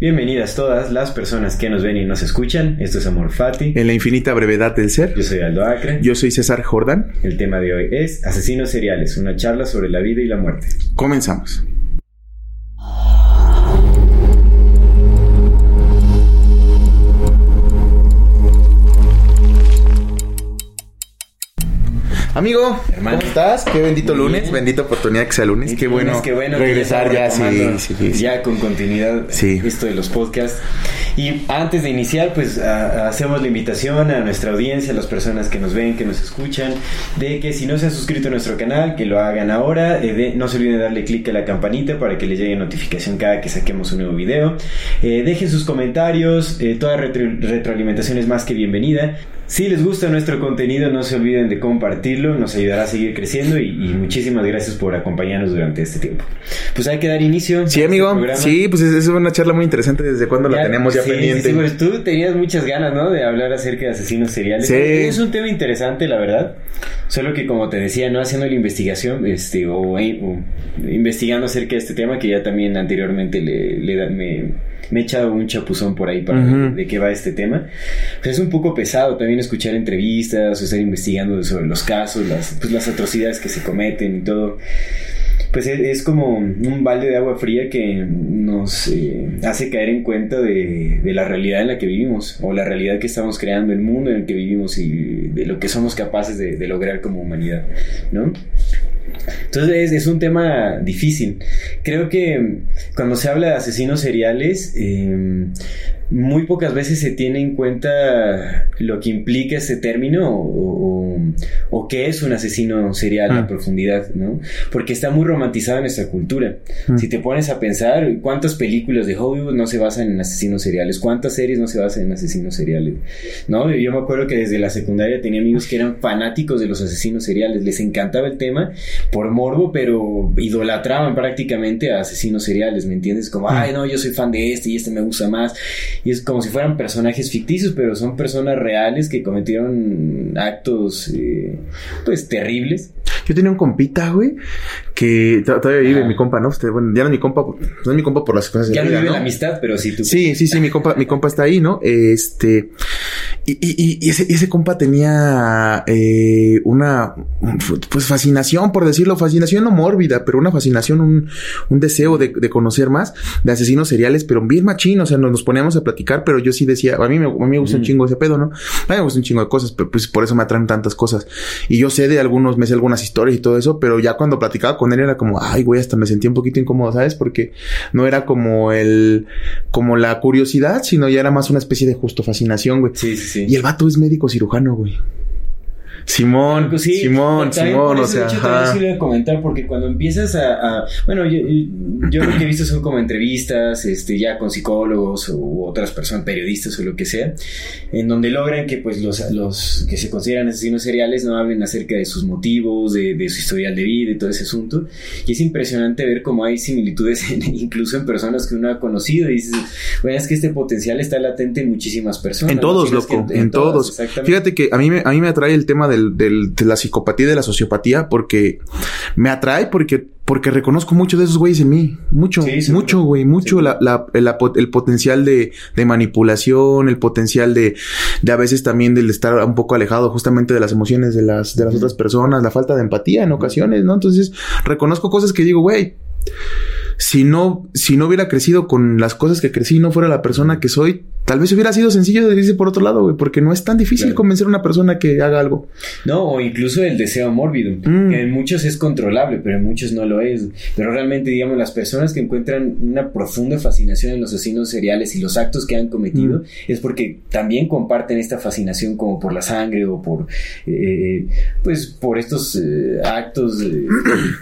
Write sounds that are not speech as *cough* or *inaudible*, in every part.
Bienvenidas todas las personas que nos ven y nos escuchan. Esto es Amor Fati. En la infinita brevedad del ser. Yo soy Aldo Acre. Yo soy César Jordan. El tema de hoy es Asesinos seriales, una charla sobre la vida y la muerte. Comenzamos. Amigo, Hermano. ¿cómo estás? Qué bendito Muy lunes, bien. bendita oportunidad que sea lunes. Qué bueno, Qué bueno que regresar ya, sí. Ya con continuidad Sí. esto de los podcasts. Y antes de iniciar, pues a- hacemos la invitación a nuestra audiencia, a las personas que nos ven, que nos escuchan, de que si no se han suscrito a nuestro canal, que lo hagan ahora. eh, de- no se olviden de darle clic a la campanita para que les llegue notificación cada que saquemos un nuevo video. Eh, dejen sus comentarios, eh, toda retro- retroalimentación es más que bienvenida. Si les gusta nuestro contenido, no se olviden de compartirlo, nos ayudará a seguir creciendo y, y muchísimas gracias por acompañarnos durante este tiempo. Pues hay que dar inicio. Sí, amigo. este. Sí, pues es, es una charla muy interesante. ¿Desde cuándo la tenemos ya sí, pendiente? Sí, sí, pues tú tenías muchas ganas, ¿no? De hablar acerca de asesinos seriales. Sí. Es un tema interesante, la verdad. Solo que, como te decía, no haciendo la investigación, este, o, o investigando acerca de este tema, que ya también anteriormente le, le da- me, me he echado un chapuzón por ahí para ver de qué va este tema. Pues es un poco pesado también escuchar entrevistas o estar investigando sobre los casos, las, pues, las atrocidades que se cometen y todo pues es, como un balde de agua fría que nos eh, hace caer en cuenta de, de la realidad en la que vivimos o la realidad que estamos creando, el mundo en el que vivimos y de lo que somos capaces de, de lograr como humanidad, ¿no? Entonces es, es un tema difícil. Creo que cuando se habla de asesinos seriales, eh, muy pocas veces se tiene en cuenta lo que implica este término o, o- o qué es un asesino serial Ah. a profundidad, ¿no? Porque está muy romantizado en nuestra cultura. Mm. Si te pones a pensar, ¿cuántas películas de Hollywood no se basan en asesinos seriales? ¿Cuántas series no se basan en asesinos seriales? ¿No? Yo me acuerdo que desde la secundaria tenía amigos que eran fanáticos de los asesinos seriales, les encantaba el tema por morbo, pero idolatraban prácticamente a asesinos seriales, ¿me entiendes? Como, ay, no, yo soy fan de este y este me gusta más. Y es como si fueran personajes ficticios, pero son personas reales que cometieron actos, eh, pues, terribles. Yo tenía un compita, güey, que to- todavía vive Ajá. mi compa, ¿no? Usted, bueno, ya no es mi compa, no es mi compa por las cosas de Ya no vida, vive ¿no? la amistad, pero sí tú. Sí, sí, sí, mi compa, mi compa está ahí, ¿no? Este. Y, y- y ese, ese compa tenía eh, una pues fascinación, por decirlo, fascinación no mórbida, pero una fascinación, un, un deseo de, de conocer más de asesinos seriales, pero bien machín, o sea, nos, nos poníamos a platicar, pero yo sí decía, a mí me, a mí me gusta un chingo ese pedo, ¿no? A mí me gusta un chingo de cosas, pero pues por eso me atraen tantas cosas. Y yo sé de algunos, me sé algunas historias y todo eso, pero ya cuando platicaba con él era como, ay, güey, hasta me sentía un poquito incómodo, ¿sabes? Porque no era como el, como la curiosidad, sino ya era más una especie de justo fascinación, güey. Sí, sí, sí. Y el vato es médico cirujano, güey. Simón, Pues sí, Simón, Simón, o sea, hecho, también sí lo iba a comentar porque cuando empiezas a, a- bueno, yo, yo lo que he visto son como entrevistas, este, ya con psicólogos u otras personas, periodistas o lo que sea, en donde logran que pues los, los que se consideran asesinos seriales no hablen acerca de sus motivos, de, de su historial de vida y todo ese asunto. Y es impresionante ver cómo hay similitudes *laughs* en- incluso en personas que uno ha conocido y dices, bueno, es que este potencial está latente en muchísimas personas. En todos, es que loco, en, todas, todos. Fíjate que a mí me, a mí me atrae el tema del, del- de la psicopatía y de la sociopatía porque me atrae porque, porque reconozco mucho de esos güeyes en mí. Mucho, Sí, mucho, güey, mucho Sí. la, la- el, el potencial de, de manipulación, el potencial de, de a veces también del estar un poco alejado justamente de las emociones de las, de las otras personas, la falta de empatía en ocasiones, ¿no? Entonces, reconozco cosas que digo, güey, si no, si no hubiera crecido con las cosas que crecí, no fuera la persona que soy, Tal vez hubiera sido sencillo de irse por otro lado, güey, porque no es tan difícil convencer a una persona que haga algo. No, o incluso el deseo mórbido, mm. que en muchos es controlable, pero en muchos no lo es. Pero realmente, digamos, las personas que encuentran una profunda fascinación en los asesinos seriales y los actos que han cometido, mm. es porque también comparten esta fascinación como por la sangre o por, eh, pues, por estos eh, actos eh,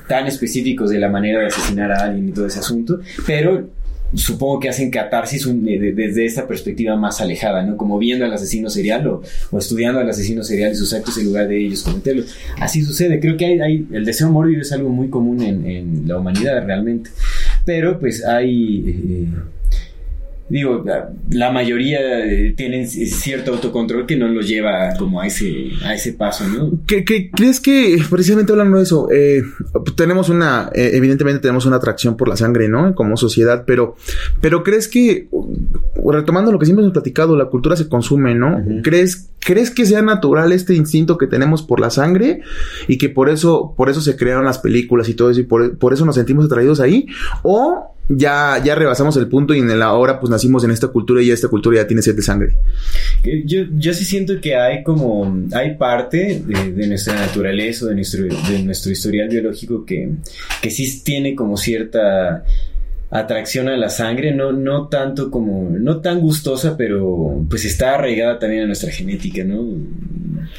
tan específicos de la manera de asesinar a alguien y todo ese asunto. Pero supongo que hacen catarsis desde esta perspectiva más alejada, ¿no? Como viendo al asesino serial o, estudiando al asesino serial y sus actos en lugar de ellos cometerlos. Así sucede. Creo que hay, el deseo mórbido es algo muy común en, la humanidad realmente. Pero pues hay... Eh, digo, la mayoría eh, tienen cierto autocontrol que no los lleva como a ese, a ese paso, ¿no? ¿Qué, crees que, precisamente hablando de eso, eh, tenemos una, eh, evidentemente tenemos una atracción por la sangre, ¿no? Como sociedad, pero, pero crees que, retomando lo que siempre hemos platicado, la cultura se consume, ¿no? ¿Crees, ¿Crees que sea natural este instinto que tenemos por la sangre y que por eso, por eso se crearon las películas y todo eso y por, por eso nos sentimos atraídos ahí? ¿O ya, ya rebasamos el punto y en el ahora pues nacimos en esta cultura y esta cultura ya tiene sed de sangre. Yo, yo sí siento que hay como, hay parte de, nuestra naturaleza, de nuestro, de nuestro historial biológico que, que sí tiene como cierta atracción a la sangre, no, no tanto como, no tan gustosa, pero pues está arraigada también a nuestra genética, ¿no?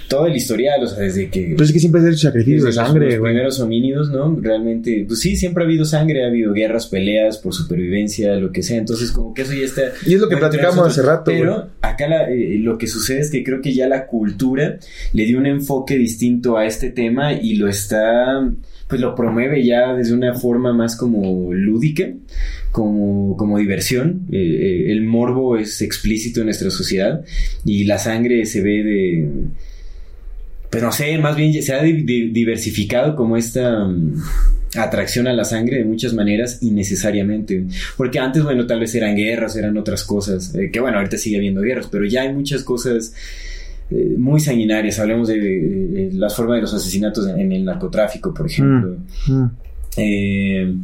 Todo el historial, o sea, desde que... Pues es que siempre ha hecho sacrificios de sangre, Los, primeros homínidos, ¿no? Realmente, pues sí, siempre ha habido sangre, ha habido guerras, peleas por supervivencia, lo que sea, entonces como que eso ya está... Y es lo que platicamos hace rato. Pero acá eh, lo que sucede es que creo que ya la cultura le dio un enfoque distinto a este tema y lo está pues lo promueve ya desde una forma más como lúdica, como, como diversión. Eh, eh, el morbo es explícito en nuestra sociedad y la sangre se ve de... Pues no sé, más bien se ha diversificado como esta... Mm, atracción a la sangre de muchas maneras innecesariamente. Porque antes, bueno, tal vez eran guerras, eran otras cosas, eh, que bueno, ahorita sigue habiendo guerras, pero ya hay muchas cosas eh, muy sanguinarias. Hablemos de, las formas de los asesinatos en, el narcotráfico, por ejemplo. Mm, mm. Eh,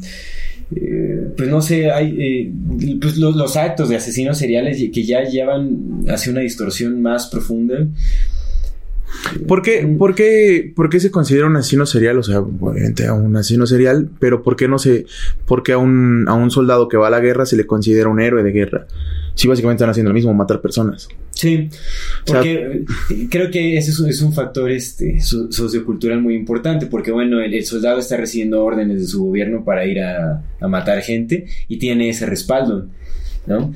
eh, pues no sé, hay pues los, actos de asesinos seriales que ya llevan hacia una distorsión más profunda. ¿Por qué, mm. por, qué, se considera un asesino serial? O sea, obviamente a un asesino serial, pero ¿por qué no se, por qué a un, a un soldado que va a la guerra se le considera un héroe de guerra? Sí básicamente están haciendo lo mismo, matar personas. Sí, porque creo que ese es un, factor este, sociocultural muy importante, porque bueno, el, soldado está recibiendo órdenes de su gobierno para ir a, a matar gente y tiene ese respaldo. ¿No?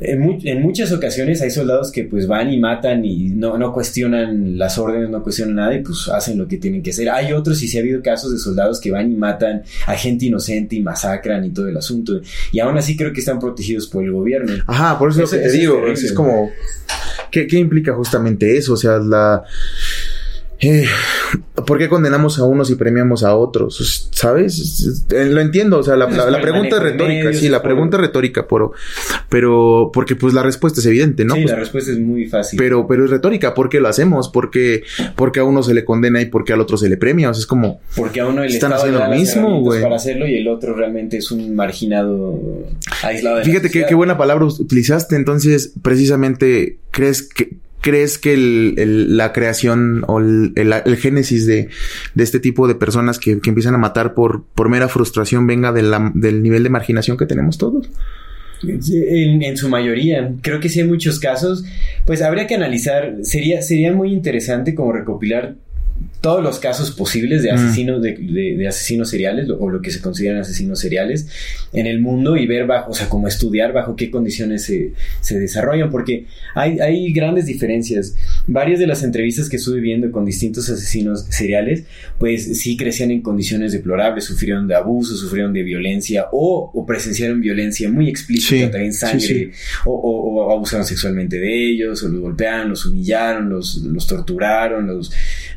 En, muchas ocasiones hay soldados que pues van y matan y no, no, cuestionan las órdenes, no cuestionan nada y pues hacen lo que tienen que hacer. Hay otros y sí ha habido casos de soldados que van y matan a gente inocente y masacran y todo el asunto. Y aún así creo que están protegidos por el gobierno. Ajá, por eso, es lo que te digo. Es, como... ¿qué, ¿Qué implica justamente eso? O sea, la... Eh, ¿Por qué condenamos a unos y premiamos a otros? ¿Sabes? Eh, lo entiendo, o sea, la, pregunta es retórica, sí, la pregunta es retórica, pero, pero, porque pues la respuesta es evidente, ¿no? Sí, pues, la respuesta es muy fácil. Pero, pero es retórica, ¿por qué lo hacemos? ¿Por qué, porque a uno se le condena y porque al otro se le premia? O sea, es como... Porque a uno le están haciendo lo mismo, güey. Para hacerlo y el otro realmente es un marginado aislado de Fíjate qué buena palabra utilizaste, entonces, precisamente, ¿crees que crees que el, la creación o el, génesis de, este tipo de personas que, empiezan a matar por, por mera frustración venga del nivel de marginación que tenemos todos? En, en, su mayoría, creo que sí hay muchos casos, pues habría que analizar, sería, sería muy interesante como recopilar todos los casos posibles de mm. asesinos, de, asesinos seriales o lo que se consideran asesinos seriales en el mundo y ver bajo, o sea, como estudiar bajo qué condiciones se, desarrollan, porque hay, hay, grandes diferencias. Varias de las entrevistas que estuve viendo con distintos asesinos seriales, pues sí crecían en condiciones deplorables, sufrieron de abuso, sufrieron de violencia o, presenciaron violencia muy explícita, también sangre, O, abusaron sexualmente de ellos, o los golpearon, los humillaron, los, los torturaron, los...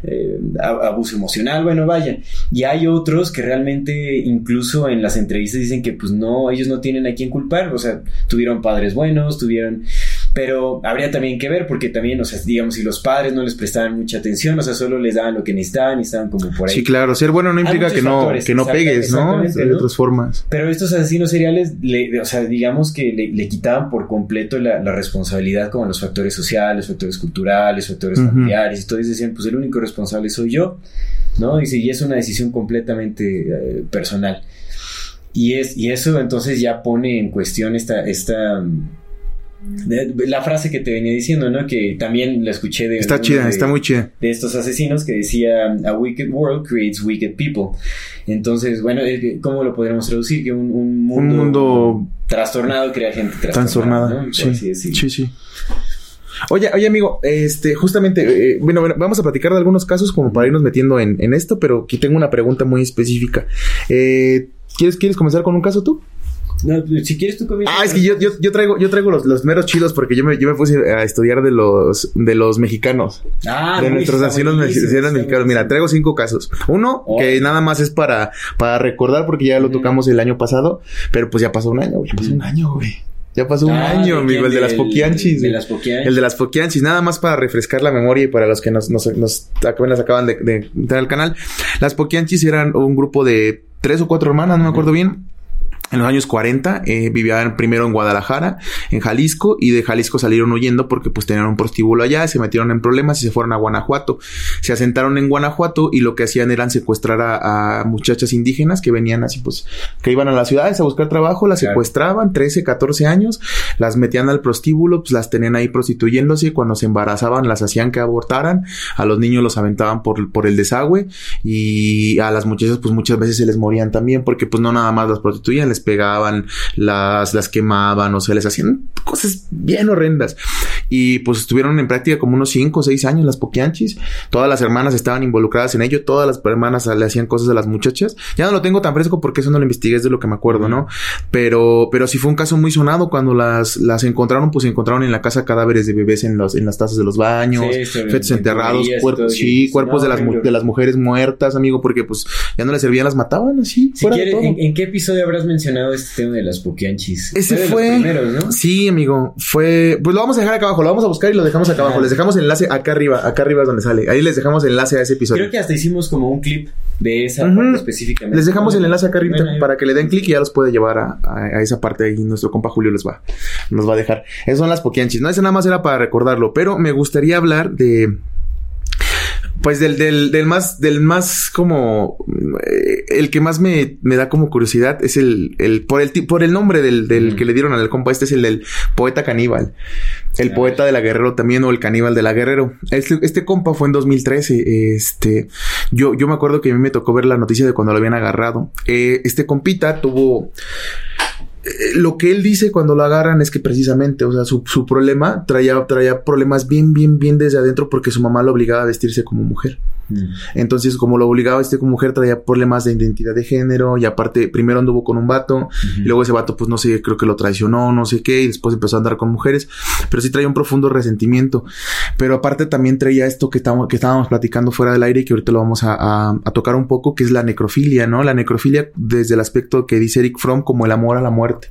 Eh, abuso emocional, bueno, vaya. Y hay otros que realmente incluso en las entrevistas dicen que pues no, ellos no tienen a quién culpar, o sea, tuvieron padres buenos, tuvieron Pero habría también que ver, porque también, o sea, digamos, si los padres no les prestaban mucha atención, o sea, solo les daban lo que necesitaban y estaban como por ahí. Sí, claro, ser bueno no implica que no, que no pegues, ¿no? De otras formas. Pero estos asesinos seriales, o sea, digamos que le, quitaban por completo la, responsabilidad como los factores sociales, factores culturales, factores familiares, y todos decían, pues el único responsable soy yo, ¿no? Y, y es una decisión completamente eh, personal. Y, es, y eso entonces ya pone en cuestión esta, esta la frase que te venía diciendo, ¿no? Que también la escuché de... Está chida, está muy chida. De estos asesinos que decía, A wicked world creates wicked people. Entonces, bueno, eh, ¿cómo lo podríamos traducir? Que un, mundo, trastornado crea gente trastornada. Sí, sí, sí. Oye, oye amigo, este, justamente, eh, bueno, vamos a platicar de algunos casos como para irnos metiendo en, en esto, pero aquí tengo una pregunta muy específica. Eh, ¿quieres, ¿Quieres comenzar con un caso tú? No, si quieres tú comienzas. Ah, es que yo, yo, yo traigo, yo traigo los, los, meros chidos porque yo me, yo me puse a estudiar de los, de los mexicanos. Ah, de nuestros naciones mexicanos. Mira, traigo cinco casos. Uno, que nada más es para, para recordar porque ya lo tocamos el año pasado, pero pues ya pasó un año, Ya pasó un año, güey. Ya pasó un ah, año, amigo, el de las poquianchis. De las poquianchis. El de las poquianchis, nada más para refrescar la memoria y para los que nos, nos, nos acaban de, de entrar al canal. Las poquianchis eran un grupo de tres o cuatro hermanas, no me acuerdo bien en los años 40 eh, vivían primero en Guadalajara, en Jalisco, y de Jalisco salieron huyendo porque pues tenían un prostíbulo allá, se metieron en problemas y se fueron a Guanajuato. Se asentaron en Guanajuato y lo que hacían era secuestrar a, muchachas indígenas que venían así pues, que iban a las ciudades a buscar trabajo, las secuestraban, 13, 14 años, las metían al prostíbulo, pues las tenían ahí prostituyéndose cuando se embarazaban las hacían que abortaran, a los niños los aventaban por, por el desagüe y a las muchachas pues muchas veces se les morían también porque pues no nada más las prostituían, les pegaban, las, las quemaban, o sea, les hacían cosas bien horrendas. Y pues estuvieron en práctica como unos 5 o 6 años las poquianchis. Todas las hermanas estaban involucradas en ello, todas las hermanas le hacían cosas a las muchachas. Ya no lo tengo tan fresco porque eso no lo investigué, es de lo que me acuerdo, ¿no? Pero, pero sí fue un caso muy sonado cuando las, las encontraron, pues se encontraron en la casa cadáveres de bebés en los, en las tazas de los baños, fetos enterrados, cuerpos, sí, cuerpos de las, de las mujeres muertas, amigo, porque pues ya no les servían, las mataban así. Si ¿en, qué episodio habrás mencionado este tema de las poquianchis? Ese fue. Sí, amigo. Fue. Pues lo vamos a dejar acá abajo. Lo vamos a buscar y lo dejamos acá abajo. Les dejamos enlace acá arriba. Acá arriba es donde sale. Ahí les dejamos enlace a ese episodio. Creo que hasta hicimos como un clip de esa parte específicamente. Les dejamos el enlace acá arriba para que le den clic y ya los puede llevar a, esa parte ahí. Nuestro compa Julio les va, nos va a dejar. Esas son las poquianchis. No, ese nada más era para recordarlo. Pero me gustaría hablar de pues del, del, del más, del más como, eh, el que más me, me, da como curiosidad es el, el, por el, por el nombre del, del que le dieron al compa, este es el del poeta caníbal. El poeta de la Guerrero también, o el caníbal de la Guerrero. Este, este compa fue en 2013. Este, yo, yo me acuerdo que a mí me tocó ver la noticia de cuando lo habían agarrado. Eh, este compita tuvo, lo que él dice cuando lo agarran es que precisamente, o sea, su, su problema traía, traía problemas bien, bien, bien desde adentro porque su mamá lo obligaba a vestirse como mujer. Mm. Entonces, como lo obligaba este como mujer, traía problemas de identidad de género y aparte, primero anduvo con un vato y luego ese vato, pues no sé, creo que lo traicionó, no sé qué, y después empezó a andar con mujeres, pero sí traía un profundo resentimiento. Pero aparte también traía esto que estábamos, que estábamos platicando fuera del aire y que ahorita lo vamos a, a, tocar un poco, que es la necrofilia, ¿no? La necrofilia desde el aspecto que dice Eric Fromm como el amor a la muerte.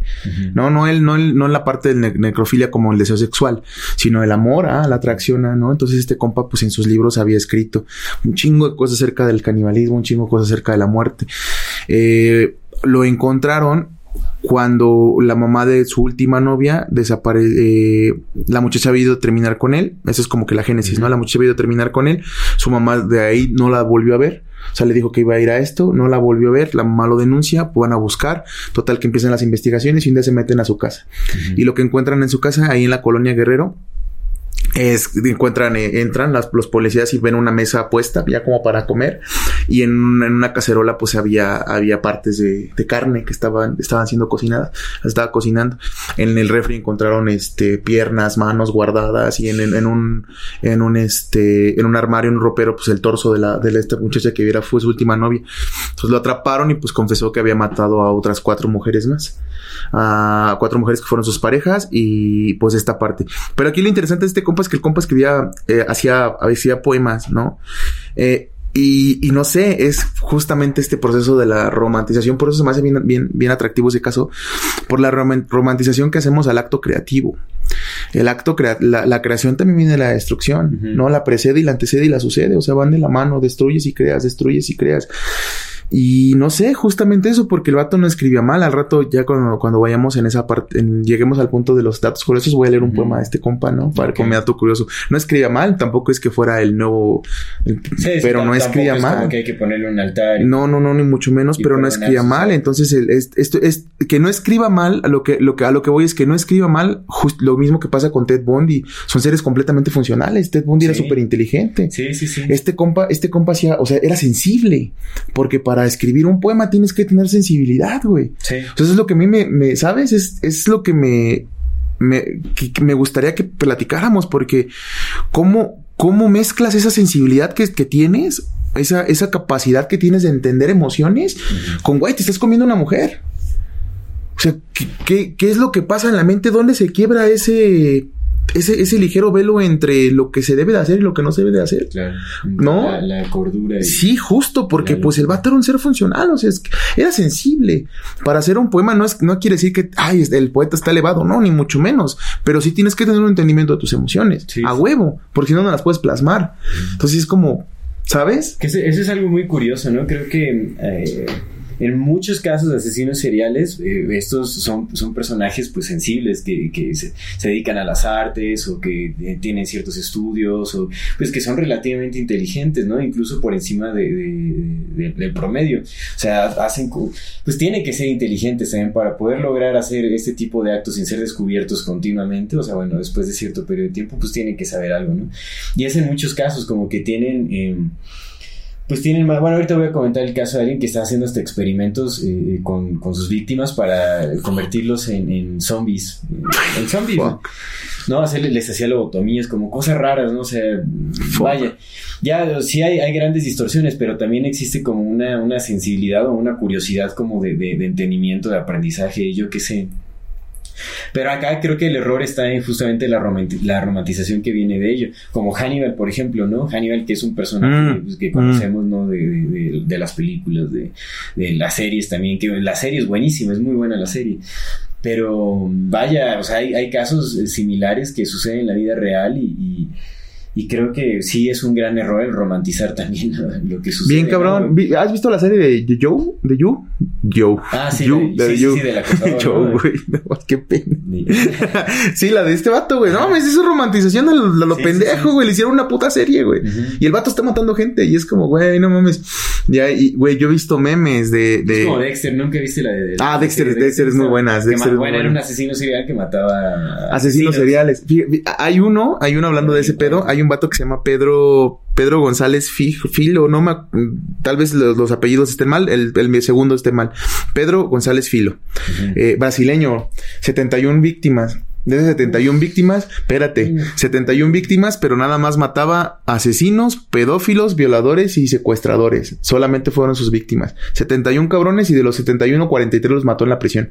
No, no él, no él, no en la parte de necrofilia como el deseo sexual, sino el amor a la atracción, ¿no? Entonces este compa, pues en sus libros había escrito un chingo de cosas acerca del canibalismo, un chingo de cosas acerca de la muerte. Eh, lo encontraron cuando la mamá de su última novia desaparece, eh, la muchacha había ido a terminar con él, eso es como que la génesis, ¿no? La muchacha había ido a terminar con él, su mamá de ahí no la volvió a ver, o sea, le dijo que iba a ir a esto, no la volvió a ver, la mamá lo denuncia, van a buscar, total que empiezan las investigaciones y un día se meten a su casa. Y lo que encuentran en su casa, ahí en la colonia Guerrero, es, encuentran, eh, entran las, los policías y ven una mesa puesta ya como para comer y en, una cacerola pues había, había partes de, carne que estaban, estaban siendo cocinadas, estaba cocinando. En el refri encontraron este piernas, manos guardadas y en, en, un, en un este, en un armario, en un ropero, pues el torso de la, de esta muchacha que viera fue su última novia. Entonces lo atraparon y pues confesó que había matado a otras cuatro mujeres más. A cuatro mujeres que fueron sus parejas y pues esta parte. Pero aquí lo interesante de este compa es que el compa escribía, eh, hacía, hacía poemas, ¿no? Eh, y, y, no sé, es justamente este proceso de la romantización, por eso se me hace bien, bien, bien atractivo ese caso, por la romantización que hacemos al acto creativo. el acto, crea la, la, creación también viene de la destrucción, uh -huh. ¿no? La precede y la antecede y la sucede, o sea, van de la mano, destruyes y creas, destruyes y creas. Y no sé, justamente eso, porque el vato no escribía mal. Al rato, ya cuando, cuando vayamos en esa parte, en, lleguemos al punto de los datos curiosos, voy a leer un uh -huh. poema de este compa, ¿no? Para okay. como dato curioso. No escribía mal, tampoco es que fuera el nuevo. El, sí, pero no escribía es mal. Como que hay que ponerle un altar. Y, no, no, no, ni mucho menos, pero no escribía mal. Entonces, el, es, esto es que no escriba mal, a lo que, lo que, a lo que voy es que no escriba mal, just, lo mismo que pasa con Ted Bundy. Son seres completamente funcionales. Ted Bundy sí. era súper inteligente. Sí, sí, sí. Este compa, este compa hacía, o sea, era sensible. Porque para escribir un poema tienes que tener sensibilidad, güey. Sí. Entonces es lo que a mí me, me ¿sabes? Es, es lo que me, me, que, que me gustaría que platicáramos, porque cómo, cómo mezclas esa sensibilidad que, que tienes, esa, esa capacidad que tienes de entender emociones, uh -huh. con, güey, te estás comiendo una mujer. O sea, ¿qué, ¿qué, ¿qué, es lo que pasa en la mente? ¿Dónde se quiebra ese, ese, ese ligero velo entre lo que se debe de hacer y lo que no se debe de hacer. Claro. ¿No? La, la cordura. Y... Sí, justo, porque pues el vato era un ser funcional, o sea, es, era sensible. Para hacer un poema no, es, no quiere decir que, ay, el poeta está elevado, no, ni mucho menos. Pero sí tienes que tener un entendimiento de tus emociones, sí, a huevo, porque si no, no las puedes plasmar. Entonces es como, ¿sabes? Que eso es algo muy curioso, ¿no? Creo que... Eh en muchos casos de asesinos seriales, eh, estos son, son personajes pues sensibles que, que se, dedican a las artes o que eh, tienen ciertos estudios o pues que son relativamente inteligentes, ¿no? Incluso por encima de, de, de, del promedio. O sea, hacen, pues tienen que ser inteligentes también para poder lograr hacer este tipo de actos sin ser descubiertos continuamente. O sea, bueno, después de cierto periodo de tiempo, pues tienen que saber algo, ¿no? Y es en muchos casos como que tienen... Eh, pues tienen más. Bueno, ahorita voy a comentar el caso de alguien que está haciendo hasta experimentos eh, con, con, sus víctimas para convertirlos en, en zombies. En zombies. ¿no? Hacerles, les hacía lobotomías, como cosas raras, ¿no? O sea, Fuck. vaya. Ya sí hay, hay, grandes distorsiones, pero también existe como una, una sensibilidad o una curiosidad como de, de, de entendimiento, de aprendizaje, yo qué sé. Pero acá creo que el error está en justamente la, romanti la, romantización que viene de ello. Como Hannibal, por ejemplo, ¿no? Hannibal, que es un personaje mm. pues, que conocemos, mm. ¿no? De, de, de, las películas, de, de las series también, que la serie es buenísima, es muy buena la serie. Pero vaya, o sea, hay, hay casos similares que suceden en la vida real y, y y creo que sí es un gran error el romantizar también lo que sucede. Bien, cabrón. ¿no? ¿Has visto la serie de Joe? ¿De You? Joe. Ah, sí, you, de, sí, sí, sí, de la *laughs* Joe, güey. No, qué pena. *laughs* sí, la de este vato, güey. No, es eso romantización de lo, de lo sí, pendejo, güey. Le hicieron una puta serie, güey. Uh -huh. Y el vato está matando gente. Y es como, güey, no mames. Ya, y, güey, yo he visto memes de. de... Es como Dexter, nunca viste la de. ah, Dexter, Dexter, Dexter es muy buena. Dexter es bueno, era un asesino serial que mataba. Asesinos seriales. Hay uno, hay uno hablando de ese pedo. Hay un vato que se llama Pedro Pedro González Filo, no me, tal vez los, los apellidos estén mal, el, el, segundo esté mal. Pedro González Filo, uh -huh. eh, brasileño, 71 víctimas. De esas 71 víctimas, espérate, 71 víctimas, pero nada más mataba asesinos, pedófilos, violadores y secuestradores. Solamente fueron sus víctimas. 71 cabrones y de los 71, 43 los mató en la prisión.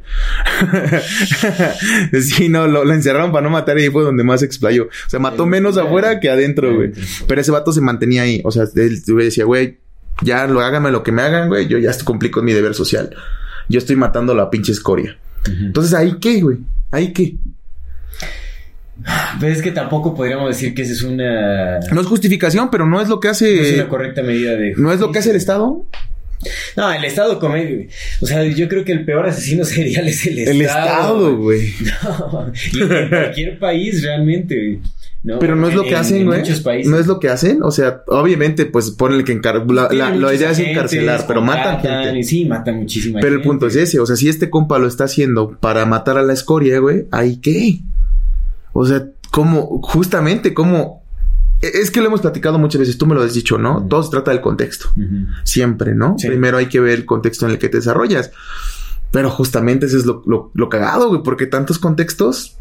*laughs* sí, no, lo, lo, encerraron para no matar y ahí fue donde más explayó. O sea, mató menos afuera que adentro, güey. Pero ese vato se mantenía ahí. O sea, él decía, güey, ya lo háganme lo que me hagan, güey. Yo ya cumplí con mi deber social. Yo estoy matando a la pinche escoria. Entonces, ¿ahí qué, güey? ¿Ahí qué? Pues es que tampoco podríamos decir que esa es una. No es justificación, pero no es lo que hace. No es una correcta medida de. ¿No es lo que hace el Estado? No, el Estado come. O sea, yo creo que el peor asesino serial es el Estado. El Estado, güey. *laughs* No, y en cualquier país realmente, ¿no? Pero no es lo que en, hacen, güey. No es lo que hacen. O sea, obviamente, pues ponle que encar la, la, la, idea es encarcelar, pero matan gente. Y sí, matan muchísima Pero gente. el punto es ese. O sea, si este compa lo está haciendo para matar a la escoria, güey, ¿ahí qué? O sea, como, justamente, como es que lo hemos platicado muchas veces, tú me lo has dicho, ¿no? Uh -huh. Todo se trata del contexto. Uh -huh. Siempre, ¿no? Sí. Primero hay que ver el contexto en el que te desarrollas. Pero justamente eso es lo, lo, lo cagado, güey, porque tantos contextos.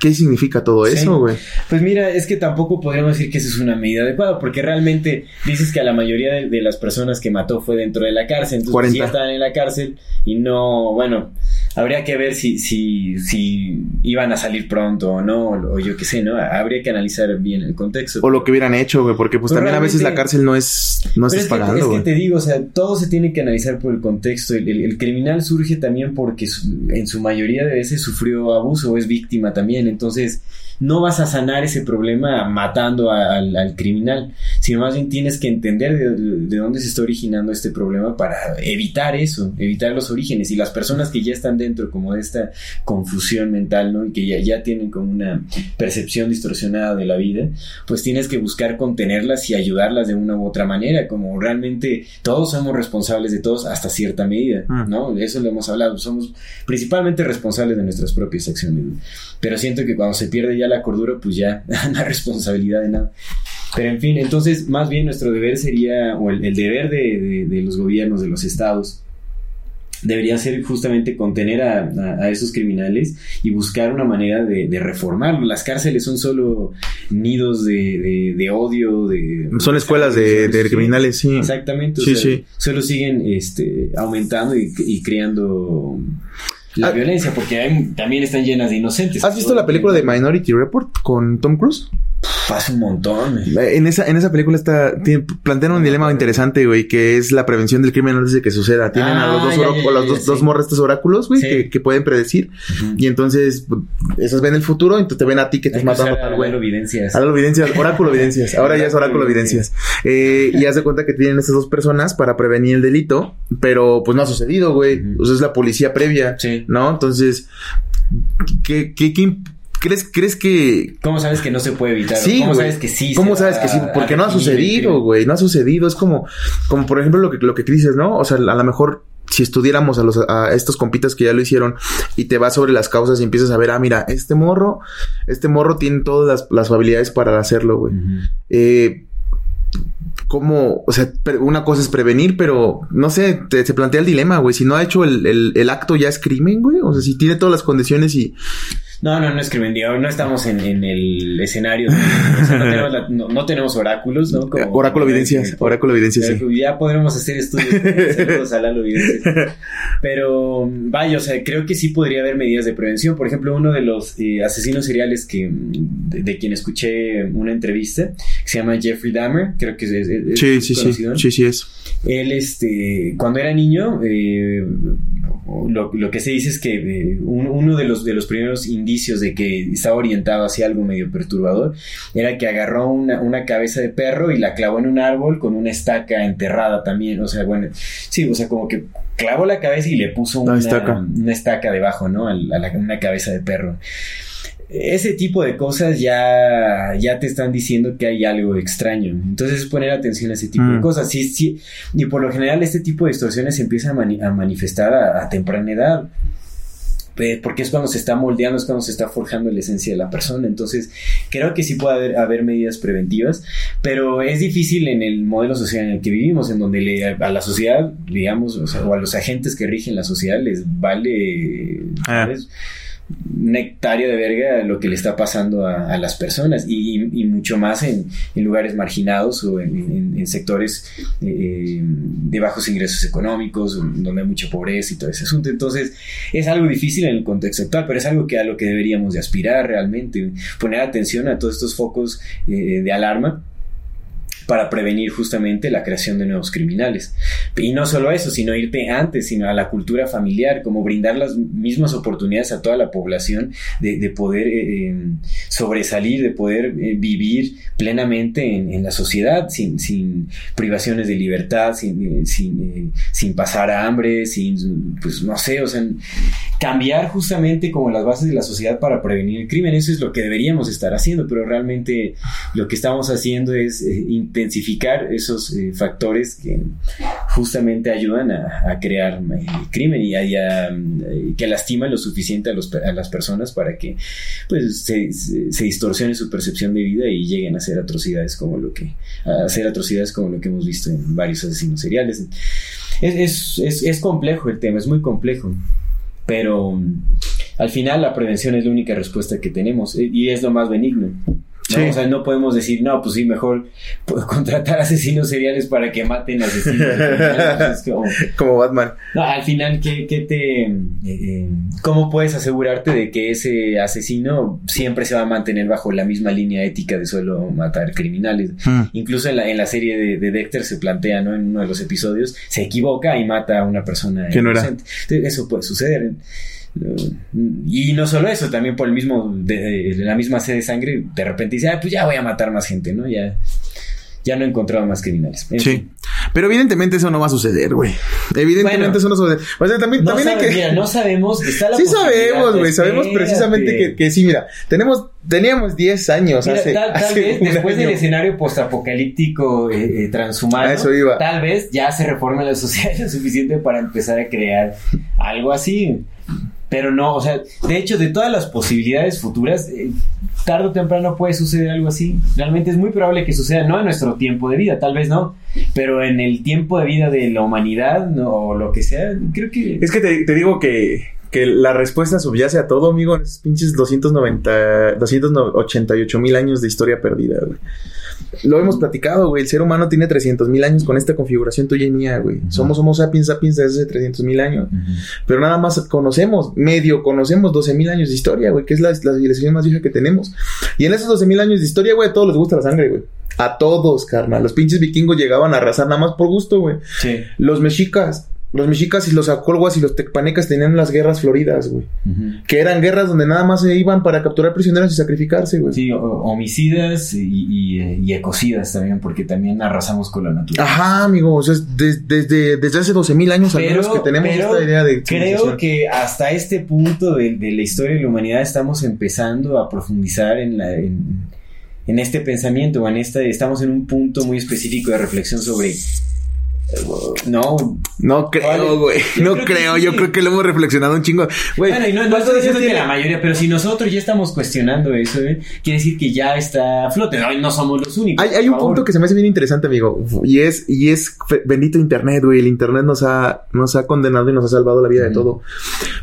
¿Qué significa todo sí. eso, güey? Pues mira, es que tampoco podríamos decir que esa es una medida adecuada, porque realmente dices que a la mayoría de, de las personas que mató fue dentro de la cárcel, entonces 40. ya estaban en la cárcel y no, bueno, habría que ver si, si, si iban a salir pronto o no, o, yo qué sé, ¿no? Habría que analizar bien el contexto. O lo que hubieran hecho, güey, porque pues, también a veces la cárcel no es, no es, pagando, es que te digo, o sea, todo se tiene que analizar por el contexto. El, criminal surge también porque en su mayoría de veces sufrió abuso o es víctima también, entonces no vas a sanar ese problema matando al, criminal, sino más bien tienes que entender de, dónde se está originando este problema para evitar eso, evitar los orígenes. Y las personas que ya están dentro como de esta confusión mental, ¿no? Y que ya, ya tienen como una percepción distorsionada de la vida, pues tienes que buscar contenerlas y ayudarlas de una u otra manera, como realmente todos somos responsables de todos hasta cierta medida, mm. ¿no? De eso lo hemos hablado, somos principalmente responsables de nuestras propias acciones. Pero siento que cuando se pierde ya la cordura, pues ya *laughs* no hay responsabilidad de nada. Pero en fin, entonces más bien nuestro deber sería, o el, deber de, los gobiernos, de los estados, debería ser justamente contener a, esos criminales y buscar una manera de, de reformarlo. Las cárceles son solo nidos de, odio, de... Son escuelas de, criminales, sí. Exactamente. Sí, sí. Solo siguen este, aumentando y, y creando la ah. violencia, porque también están llenas de inocentes. ¿Has visto la película de Minority Report con Tom Cruise? Hace un montón. En esa, en esa película está, plantean un dilema interesante, güey, que es la prevención del crimen antes de que suceda. Tienen a los ah, dos, los dos, morrestes oráculos, güey, que, pueden predecir. Y entonces, esas ven el futuro, entonces te ven a ti que te estás matando tal güey. evidencias. evidencias, oráculo evidencias. Ahora ya es oráculo evidencias. Eh, y haz de cuenta que tienen estas dos personas para prevenir el delito, pero pues no ha sucedido, güey. O sea, es la policía previa. ¿No? Entonces, ¿qué, qué, qué ¿Crees, ¿Crees que.? ¿Cómo sabes que no se puede evitar? Sí, ¿Cómo sabes que sí? ¿Cómo sabes que sí? Porque no ha sucedido, güey. No ha sucedido. Es como, como por ejemplo lo que, lo que dices, ¿no? O sea, a lo mejor si estudiáramos a, los, a estos compitas que ya lo hicieron y te vas sobre las causas y empiezas a ver, ah, mira, este morro, este morro tiene todas las, habilidades para hacerlo, güey. eh, como, o sea, una cosa es prevenir, pero no sé, te, se plantea el dilema, güey. Si no ha hecho el, el, el acto, ya es crimen, güey. O sea, si tiene todas las condiciones y no, no, no es crimen. no estamos en, en el escenario. no, tenemos oráculos, ¿no? Como, oráculo evidencias. Oráculo evidencias. Sí. Ya podremos hacer estudios. *laughs* a Pero vaya, o sea, creo que sí podría haber medidas de prevención. Por ejemplo, uno de los eh, asesinos seriales que de, quien escuché una entrevista, que se llama Jeffrey Dahmer, creo que es, sí, sí, sí, sí, sí es. Él, este, cuando era niño, eh, lo, lo, que se dice es que eh, uno de los, de los primeros indicios de que estaba orientado hacia algo medio perturbador era que agarró una, una, cabeza de perro y la clavó en un árbol con una estaca enterrada también. O sea, bueno, sí, o sea, como que clavó la cabeza y le puso una, estaca. una estaca debajo, ¿no? A, la, una cabeza de perro ese tipo de cosas ya, ya te están diciendo que hay algo extraño. Entonces poner atención a ese tipo de mm. cosas. Sí, sí, y por lo general este tipo de distorsiones se empiezan a, manifestar a, temprana edad porque es cuando se está moldeando, es cuando se está forjando la esencia de la persona. Entonces, creo que sí puede haber, medidas preventivas, pero es difícil en el modelo social en el que vivimos, en donde le, a la sociedad, digamos, o, a los agentes que rigen la sociedad les vale... Ah nectario de verga lo que le está pasando a, las personas y, mucho más en, lugares marginados o en, sectores eh, de bajos ingresos económicos donde hay mucha pobreza y todo ese asunto. Entonces es algo difícil en el contexto actual pero es algo que a lo que deberíamos de aspirar realmente poner atención a todos estos focos eh, de alarma para prevenir justamente la creación de nuevos criminales. Y no solo eso, sino irte antes, sino a la cultura familiar, como brindar las mismas oportunidades a toda la población de, poder eh, em, sobresalir, de poder eh, vivir plenamente en, la sociedad, sin, sin, privaciones de libertad, sin, eh, sin, sin, pasar hambre, sin, pues no sé, o sea, cambiar justamente como las bases de la sociedad para prevenir el crimen. Eso es lo que deberíamos estar haciendo, pero realmente lo que estamos haciendo es intensificar esos eh, factores que justamente ayudan a, crear eh, crimen y eh, que lastiman lo suficiente a, las personas para que pues se, distorsione su percepción de vida y lleguen a hacer atrocidades como lo que a hacer atrocidades como lo que hemos visto en varios asesinos seriales. Es, es complejo el tema es muy complejo pero al final la prevención es la única respuesta que tenemos y es lo más benigno ¿no? O sea, no podemos decir, no, pues sí, mejor pues, *laughs* contratar asesinos seriales para que maten asesinos. *laughs* como... Batman. No, al final, ¿qué, qué te... Eh, eh, ¿Cómo puedes asegurarte de que ese asesino siempre se va a mantener bajo la misma línea ética de solo matar criminales? Hmm. Incluso en la, en la serie de, de, Dexter se plantea, ¿no? En uno de los episodios, se equivoca y mata a una persona que no era. eso puede suceder. Y no solo eso, también por el mismo, de, la misma sed de sangre, de repente dice, ah, pues ya voy a matar más gente, ¿no? Ya, ya no he encontrado más criminales. sí. Pero evidentemente eso no va a suceder, güey. Evidentemente eso no sucede. O sea, también, no también hay que. Mira, no sabemos. Está la sí sabemos, güey. Sabemos precisamente que, que, sí, mira, tenemos, teníamos 10 años hace. Tal, tal vez después del escenario postapocalíptico eh, eh, transhumano, eso iba. tal vez ya se reforme la sociedad *laughs* lo suficiente para empezar a crear algo así. Pero no, o sea, de hecho, de todas las posibilidades futuras, eh, tarde o temprano puede suceder algo así. Realmente es muy probable que suceda, no en nuestro tiempo de vida, tal vez no, pero en el tiempo de vida de la humanidad ¿no? o lo que sea, creo que... Es que te, te digo que, que la respuesta subyace a todo, amigo, en esos pinches 290, 288 mil años de historia perdida, güey. Lo hemos platicado, güey. El ser humano tiene 300 mil años con esta configuración tuya y mía, güey. Somos Homo sapiens sapiens desde hace 300 mil años. Pero nada más conocemos, medio conocemos 12 mil años de historia, güey, que es la, la, civilización más vieja que tenemos. Y en esos 12 mil años de historia, güey, a todos les gusta la sangre, güey. A todos, carnal. Los pinches vikingos llegaban a arrasar nada más por gusto, güey. Sí. Los mexicas los mexicas y los acolguas y los tecpanecas tenían las guerras floridas, güey. Que eran guerras donde nada más se iban para capturar prisioneros y sacrificarse, güey. Sí, homicidas y, ecocidas también, porque también arrasamos con la naturaleza. Ajá, amigo. O sea, desde, desde hace 12 mil años al menos que tenemos esta idea de. Creo que hasta este punto de, la historia de la humanidad estamos empezando a profundizar en la. En, en este pensamiento, en esta, estamos en un punto muy específico de reflexión sobre no. No creo, güey. No creo. Yo creo que lo hemos reflexionado un chingo. bueno, y no, estoy diciendo que la mayoría, pero si nosotros ya estamos cuestionando eso, ¿eh? quiere decir que ya está flote. No, no somos los únicos. Hay, hay un punto que se me hace bien interesante, amigo. Y es, y es bendito Internet, güey. El Internet nos ha, nos ha condenado y nos ha salvado la vida de todo.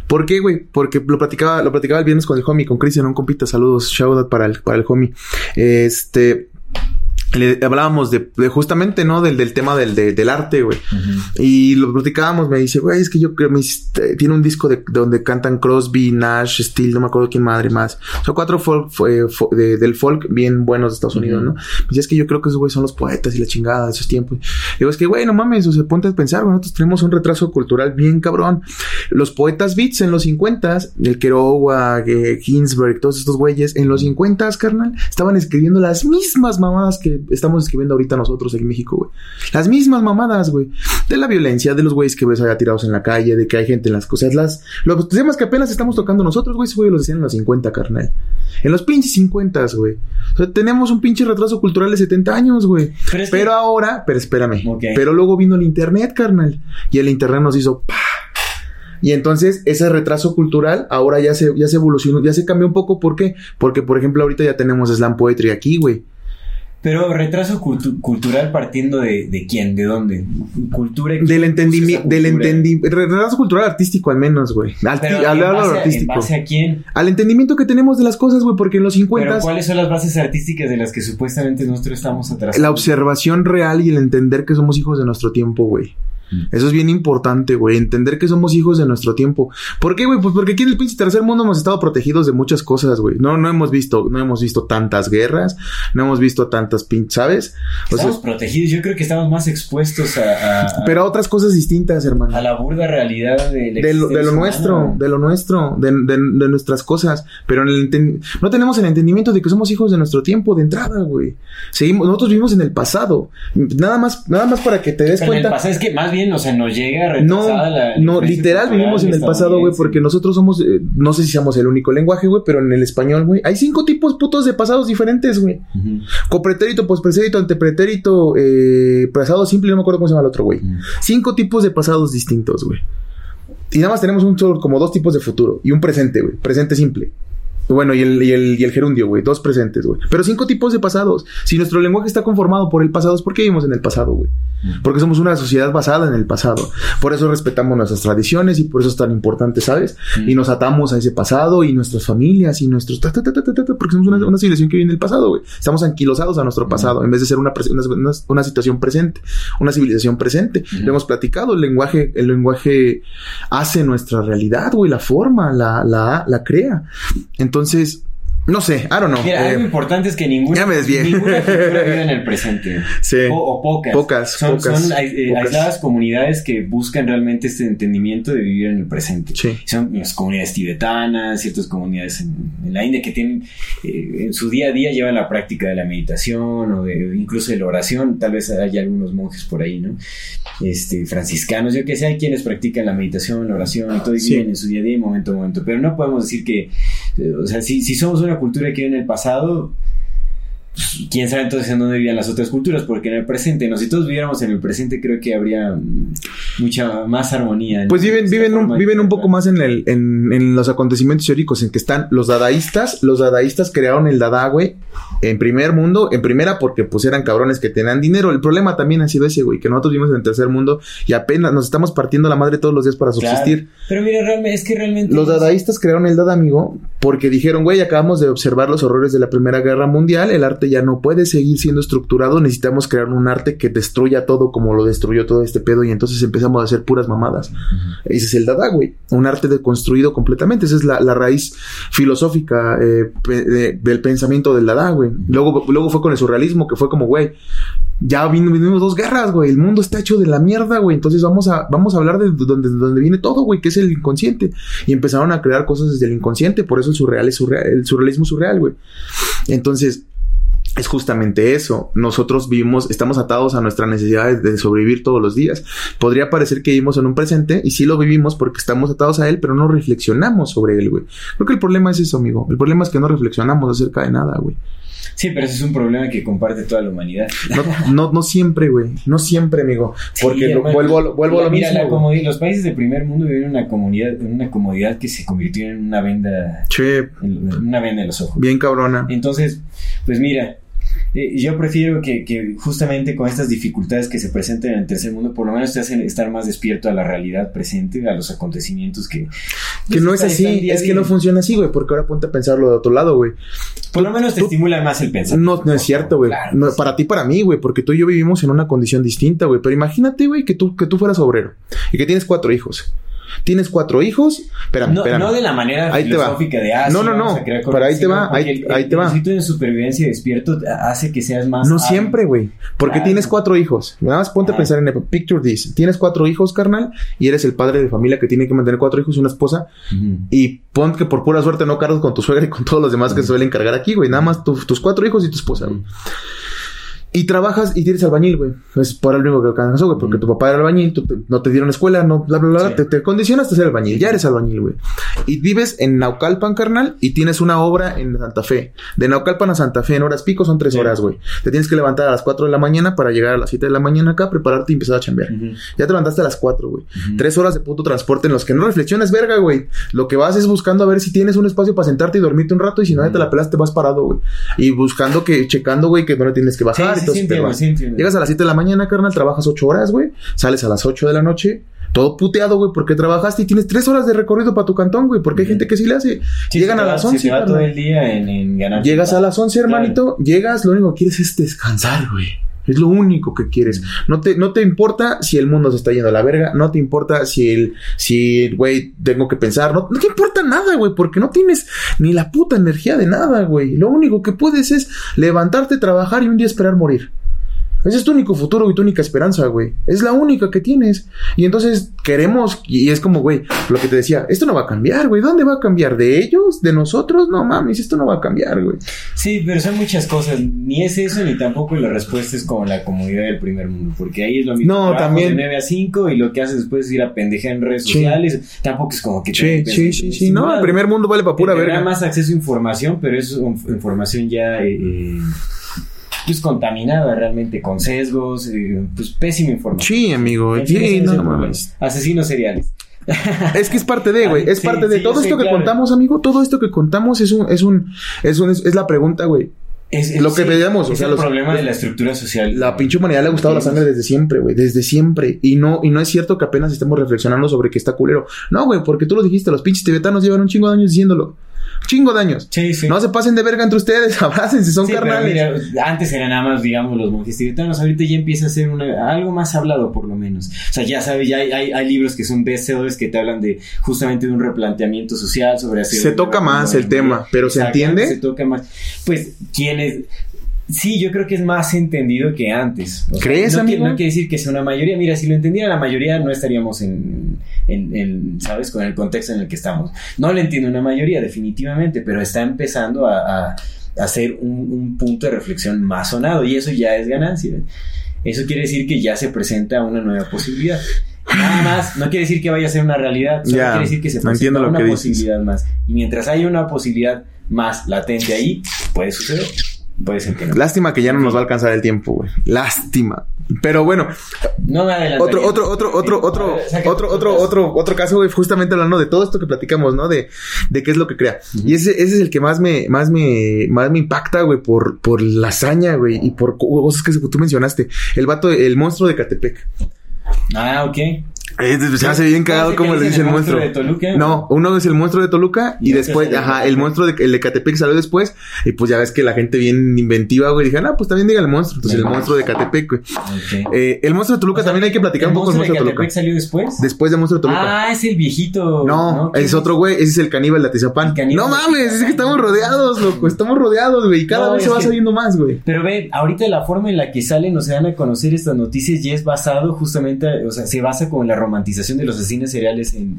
¿Por qué, güey? Porque lo platicaba, lo platicaba el viernes con el homie, con Cristian, un compita. Saludos, shout out para el, para el homie. Este le hablábamos de, justamente, ¿no? Del, del tema del, del arte, güey. Y lo platicábamos, me dice, güey, es que yo creo, me tiene un disco de, donde cantan Crosby, Nash, Steele, no me acuerdo quién madre más. O sea, cuatro folk, del folk bien buenos de Estados Unidos, ¿no? Me dice, es que yo creo que esos güey son los poetas y la chingada de esos tiempos. digo, es que, güey, no mames, o sea, ponte a pensar, güey, nosotros tenemos un retraso cultural bien cabrón. Los poetas beats en los 50 el Kerouac, eh, Ginsberg, todos estos güeyes, en los 50 carnal, estaban escribiendo las mismas mamadas que estamos escribiendo ahorita nosotros en México, güey. Las mismas mamadas, güey. De la violencia, de los güeyes que ves allá tirados en la calle, de que hay gente en las cosas. Las, los temas que apenas estamos tocando nosotros, güey, güey, los decían en los 50, carnal. En los pinches 50, güey. O sea, tenemos un pinche retraso cultural de 70 años, güey. Pero, ahora, pero espérame. Pero luego vino el internet, carnal. Y el internet nos hizo. Y entonces ese retraso cultural ahora ya se, ya se evolucionó, ya se cambió un poco. ¿Por qué? Porque, por ejemplo, ahorita ya tenemos slam poetry aquí, güey. Pero retraso cultural partiendo de, de, quién, de dónde? Cultura. Del entendimiento, del entendimiento, retraso cultural artístico al menos, güey. Al, artístico. ¿En base a quién? Al entendimiento que tenemos de las cosas, güey, porque en los 50 Pero ¿cuáles son las bases artísticas de las que supuestamente nosotros estamos atrasados? La observación real y el entender que somos hijos de nuestro tiempo, güey. Mm. Eso es bien importante, güey. Entender que somos hijos de nuestro tiempo. ¿Por qué, güey? Pues porque aquí en el pinche tercer mundo hemos estado protegidos de muchas cosas, güey. No, no hemos visto, no hemos visto tantas guerras, no hemos visto tantas pinches, ¿sabes? estamos protegidos. Yo creo que estamos más expuestos a, Pero a otras cosas distintas, hermano. A la burda realidad de, de, lo, de lo nuestro, de lo nuestro, de, de, nuestras cosas. Pero en el no tenemos el entendimiento de que somos hijos de nuestro tiempo de entrada, güey. Seguimos, nosotros vivimos en el pasado. Nada más, nada más para que te des cuenta. el pasado es que más bien o sea, nos llega no, No, literal vivimos en el pasado, güey, porque nosotros somos, eh, no sé si somos el único lenguaje, güey, pero en el español, güey, hay cinco tipos putos de pasados diferentes, güey. Copretérito, pospretérito, antepretérito, eh, pasado simple, no me acuerdo cómo se llama el otro, güey. Cinco tipos de pasados distintos, güey. Y nada más tenemos un solo, como dos tipos de futuro y un presente, güey. Presente simple. Bueno, y el, y el, y el gerundio, güey. Dos presentes, güey. Pero cinco tipos de pasados. Si nuestro lenguaje está conformado por el pasado, ¿es por qué vivimos en el pasado, güey? Porque somos una sociedad basada en el pasado. Por eso respetamos nuestras tradiciones y por eso es tan importante, ¿sabes? Y nos atamos a ese pasado y nuestras familias y nuestros... porque somos una, una, civilización que viene del pasado, güey. Estamos anquilosados a nuestro pasado en vez de ser una, una, una situación presente, una civilización presente. Lo hemos platicado, el lenguaje, el lenguaje hace nuestra realidad, güey, la forma, la, la, la crea. Entonces, no sé, I don't know. Mira, Eh, algo importante es que ninguna, ya me ninguna *laughs* cultura vive en el presente. Sí. O, o pocas. Pocas, Son, pocas, son ai- eh, pocas. aisladas comunidades que buscan realmente este entendimiento de vivir en el presente. Sí. Son las comunidades tibetanas, ciertas comunidades en, en la India que tienen, eh, en su día a día llevan la práctica de la meditación o de, incluso de la oración. Tal vez hay algunos monjes por ahí, ¿no? Este, franciscanos, yo que sé, hay quienes practican la meditación, la oración y todo y Sí. viven en su día a día, momento a momento. Pero no podemos decir que, o sea, si, si somos una cultura que vive en el pasado, pues, quién sabe entonces en dónde vivían las otras culturas, porque en el presente, no, si todos viviéramos en el presente, creo que habría mucha más armonía. Pues viven, viven, un, viven un poco más en, el, en, en los acontecimientos históricos en que están los dadaístas. Los dadaístas crearon el dada, güey, en primer mundo, en primera porque pues eran cabrones que tenían dinero. El problema también ha sido ese, güey, que nosotros vivimos en el tercer mundo y apenas nos estamos partiendo la madre todos los días para Claro. subsistir. Pero mira, realmente, es que realmente. Los dadaístas crearon el dada, amigo, porque dijeron, güey, acabamos de observar los horrores de la Primera Guerra Mundial, el arte ya no puede seguir siendo estructurado, necesitamos crear un arte que destruya todo como lo destruyó todo este pedo y entonces empezamos a hacer puras mamadas. Ese es el dada, güey, un arte deconstruido completamente, esa es la, la raíz filosófica eh, pe- de- del pensamiento del dada, güey. Luego, luego fue con el surrealismo, que fue como, güey, ya vino- vinimos dos guerras, güey. El mundo está hecho de la mierda, güey. Entonces vamos a, vamos a hablar de donde, de donde viene todo, güey, que es el inconsciente. Y empezaron a crear cosas desde el inconsciente. Por eso el surreal es surreal, el surrealismo es surreal, güey. Entonces, es justamente eso. Nosotros vivimos, estamos atados a nuestra necesidad de, de sobrevivir todos los días. Podría parecer que vivimos en un presente, y sí lo vivimos porque estamos atados a él, pero no reflexionamos sobre él, güey. Creo que el problema es eso, amigo. El problema es que no reflexionamos acerca de nada, güey. Sí, pero ese es un problema que comparte toda la humanidad. No, no, no siempre, güey. No siempre, amigo. Porque Sí, lo- hermano. vuelvo, a lo- vuelvo a lo Mira, mismo. la los países del primer mundo viven en una comunidad, en una comodidad que se convirtió en una venda, Che, en una venda en los ojos. bien cabrona. Entonces, pues mira, eh, yo prefiero que, que justamente con estas dificultades que se presentan en el tercer mundo, por lo menos te hacen estar más despierto a la realidad presente, a los acontecimientos que... Que pues, no es así, es que no funciona así, güey, porque ahora ponte a pensarlo de otro lado, güey. Por lo menos te tú- estimula más el pensamiento. No, no es cierto, güey. Claro, No, para ti, para mí, güey, porque tú y yo vivimos en una condición distinta, güey. Pero imagínate, güey, que tú, que tú fueras obrero y que tienes cuatro hijos. Tienes cuatro hijos, espérame, no, espérame. no de la manera Ahí filosófica de ah, No, no, no, pero ahí te va, ahí- el- ahí el te va. de supervivencia despierto hace que seas más No hábil. siempre, güey. Porque Claro. tienes cuatro hijos. Nada más ponte a Ah. pensar en el picture this. Tienes cuatro hijos, carnal, y eres el padre de familia que tiene que mantener cuatro hijos y una esposa. Y pon que por pura suerte no cargas con tu suegra y con todos los demás que se suelen cargar aquí, güey. Nada más tu- tus cuatro hijos y tu esposa, güey. Y trabajas y tienes albañil, güey. Es por el único que alcanzó, güey. Porque Mm. tu papá era albañil, tú te- no te dieron escuela, no, bla, bla, bla. Sí. Te, te condicionaste a ser albañil. Ya eres albañil, güey. Y vives en Naucalpan, carnal, y tienes una obra en Santa Fe. De Naucalpan a Santa Fe en horas pico son tres Sí. horas, güey. Te tienes que levantar a las 4 de la mañana para llegar a las 7 de la mañana acá, prepararte y empezar a chambear. Ya te levantaste a las 4, güey. Tres horas de puto transporte en los que no reflexiones, verga, güey. Lo que vas es buscando a ver si tienes un espacio para sentarte y dormirte un rato y si no, ya te la pelaste, vas parado, güey. Y buscando que, checando, güey, que no le tienes que bajar sí, sí, entiendo, sí, entiendo. Llegas a las 7 de la mañana, carnal, trabajas 8 horas, güey. Sales a las 8 de la noche. Todo puteado, güey, porque trabajaste y tienes 3 horas de recorrido para tu cantón, güey. Porque hay gente que sí le hace. Sí, Llegan se a te va- las se 11, te va todo el día en, en ganar. Llegas a las 11, Claro. hermanito. Llegas, lo único que quieres es descansar, güey. Es lo único que quieres. No te, no te importa si el mundo se está yendo a la verga. No te importa si el, si, güey, tengo que pensar. No, no te importa nada, güey, porque no tienes ni la puta energía de nada, güey. Lo único que puedes es levantarte, trabajar y un día esperar morir. Ese es tu único futuro y tu única esperanza, güey. Es la única que tienes. Y entonces queremos, y es como, güey, lo que te decía, esto no va a cambiar, güey. ¿Dónde va a cambiar? ¿De ellos? ¿De nosotros? No mames, esto no va a cambiar, güey. Sí, pero son muchas cosas. Ni es eso, ni tampoco la respuesta es como la comodidad del primer mundo. Porque ahí es lo mismo. No, también- De 9 a 5 y lo que haces después es ir a pendejar en redes Sí. sociales. Tampoco es como que Sí, sí, sí, sí. No, el primer mundo vale para pura verga. más acceso a información, pero es información ya eh, eh, pues contaminada realmente, con sesgos, eh, pues pésima información. Sí, amigo. Sí, no mames. Asesinos seriales. *laughs* Es que es parte de, güey. Es Sí, parte de sí, todo esto que claro. contamos, amigo. Todo esto que contamos es un, es un, es un, es, es la pregunta, güey. Es, lo que veíamos, o sea, el los- problema de la estructura social. La pinche humanidad le ha gustado la sangre desde siempre, güey. Desde siempre. Y no, y no es cierto que apenas estemos reflexionando sobre que está culero. No, güey, porque tú lo dijiste, los pinches tibetanos llevan un chingo de años diciéndolo. Chingo de años. Sí, sí. No se pasen de verga entre ustedes, *laughs* abrácense, son Sí, pero carnales. mira, antes eran nada más, digamos, los monjes tibetanos. Ahorita ya empieza a ser una- algo más hablado, por lo menos. O sea, ya sabes, ya hay, hay, hay libros que son bestsellers que te hablan de justamente de un replanteamiento social sobre hacer. Se toca más el tema, pero ¿se entiende? Se toca más. Pues, ¿quiénes? Sí, yo creo que es más entendido que antes. O sea, ¿Crees, no, quiere- amigo? no quiere decir que sea una mayoría. Mira, si lo entendiera la mayoría, no estaríamos en, en, en, ¿sabes? Con el contexto en el que estamos. No lo entiende una mayoría, definitivamente, pero está empezando a, a, a ser un, un punto de reflexión más sonado y eso ya es ganancia. Eso quiere decir que ya se presenta una nueva posibilidad. Nada más, no quiere decir que vaya a ser una realidad, solo Ya, quiere decir que se presenta una dices. posibilidad más. Y mientras haya una posibilidad más latente ahí, puede suceder. Puede ser que no. Lástima que ya no nos va a alcanzar el tiempo, güey. Lástima. Pero bueno, No me otro, otro, otro, otro, otro, otro, otro, caso. otro, otro caso, güey, justamente hablando de todo esto que platicamos, ¿no? De, de qué es lo que crea. Y ese, ese es el que más me, más me, más me impacta, güey, por, por la hazaña, güey, y por co- cosas que tú mencionaste. El vato, el monstruo de Catepec. Ah, ok. Eh, se hace bien cagado ¿Ese que como le dice el el monstruo. de Toluca? No, uno es el monstruo de Toluca y, después, es el de ajá, el monstruo de, el de Catepec salió después y pues ya ves que la gente bien inventiva, güey, dije, ah, pues también diga el monstruo, entonces El el monstruo de Catepec, güey. Eh, el monstruo de Toluca O sea, también hay que platicar un poco del monstruo de Toluca. Catepec salió después? Después de monstruo de Toluca. Ah, es el viejito. no, ¿Qué es otro güey, ese es el caníbal de Atizapán. El No de mames, es que estamos rodeados, loco, estamos rodeados, güey, y cada No, vez se va que- sabiendo más, güey. Pero ve, ahorita la forma en la que salen o se dan a conocer estas noticias ya es basado justamente, o sea, se basa con la romantización de los asesinos seriales en,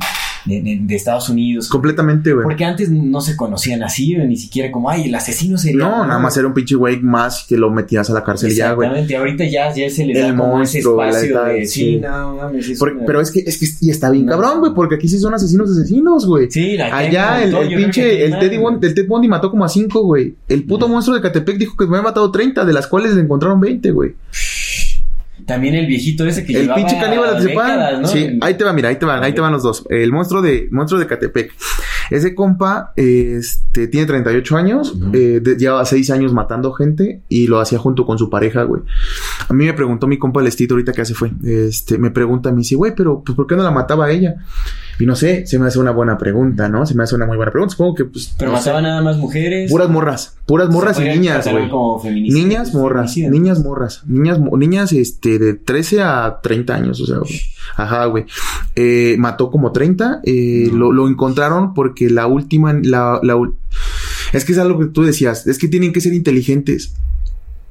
en- en- de Estados Unidos. Completamente, güey. Porque antes no se conocían así, ni siquiera como, ay, el asesino serial. No, nada más era un pinche güey más que lo metías a la cárcel ya, güey. Exactamente, ahorita ya, ya se le El da como ese monstruo, la espacio de, sí. sí, no, mames, es una- pero es que, es que, y está bien No. cabrón, güey, porque aquí sí son asesinos asesinos, güey. Sí, la Allá el, el pinche, el Teddy. Bond- el Ted Bundy mató como a cinco, güey. El puto monstruo de Catepec dijo que me había matado 30, de las cuales le encontraron 20, güey. También el viejito ese que El llevaba pinche caníbal Atizapán. ¿no? Sí, ahí te va, mira, ahí te van, ahí te van los dos. El monstruo de, monstruo de Catepec. Ese compa, este, tiene 38 años, Ujú. eh, de- lleva 6 años matando gente y lo hacía junto con su pareja, güey. A mí me preguntó mi compa el estito ahorita que hace fue, este, me pregunta, me dice, güey, pero, pues, ¿por qué no la mataba a ella? Y no sé, se me hace una buena pregunta, ¿no? Se me hace una muy buena pregunta. Supongo que, pues, Pero no sé. mataba nada más mujeres. Puras morras, puras morras y niñas, güey. Niñas morras, feminicidas. niñas morras, niñas, niñas, este, de 13 a 30 años, o sea, güey. Ajá, güey. Eh, mató como 30, eh, lo, lo encontraron porque la última, la, la, es que es algo que tú decías, es que tienen que ser inteligentes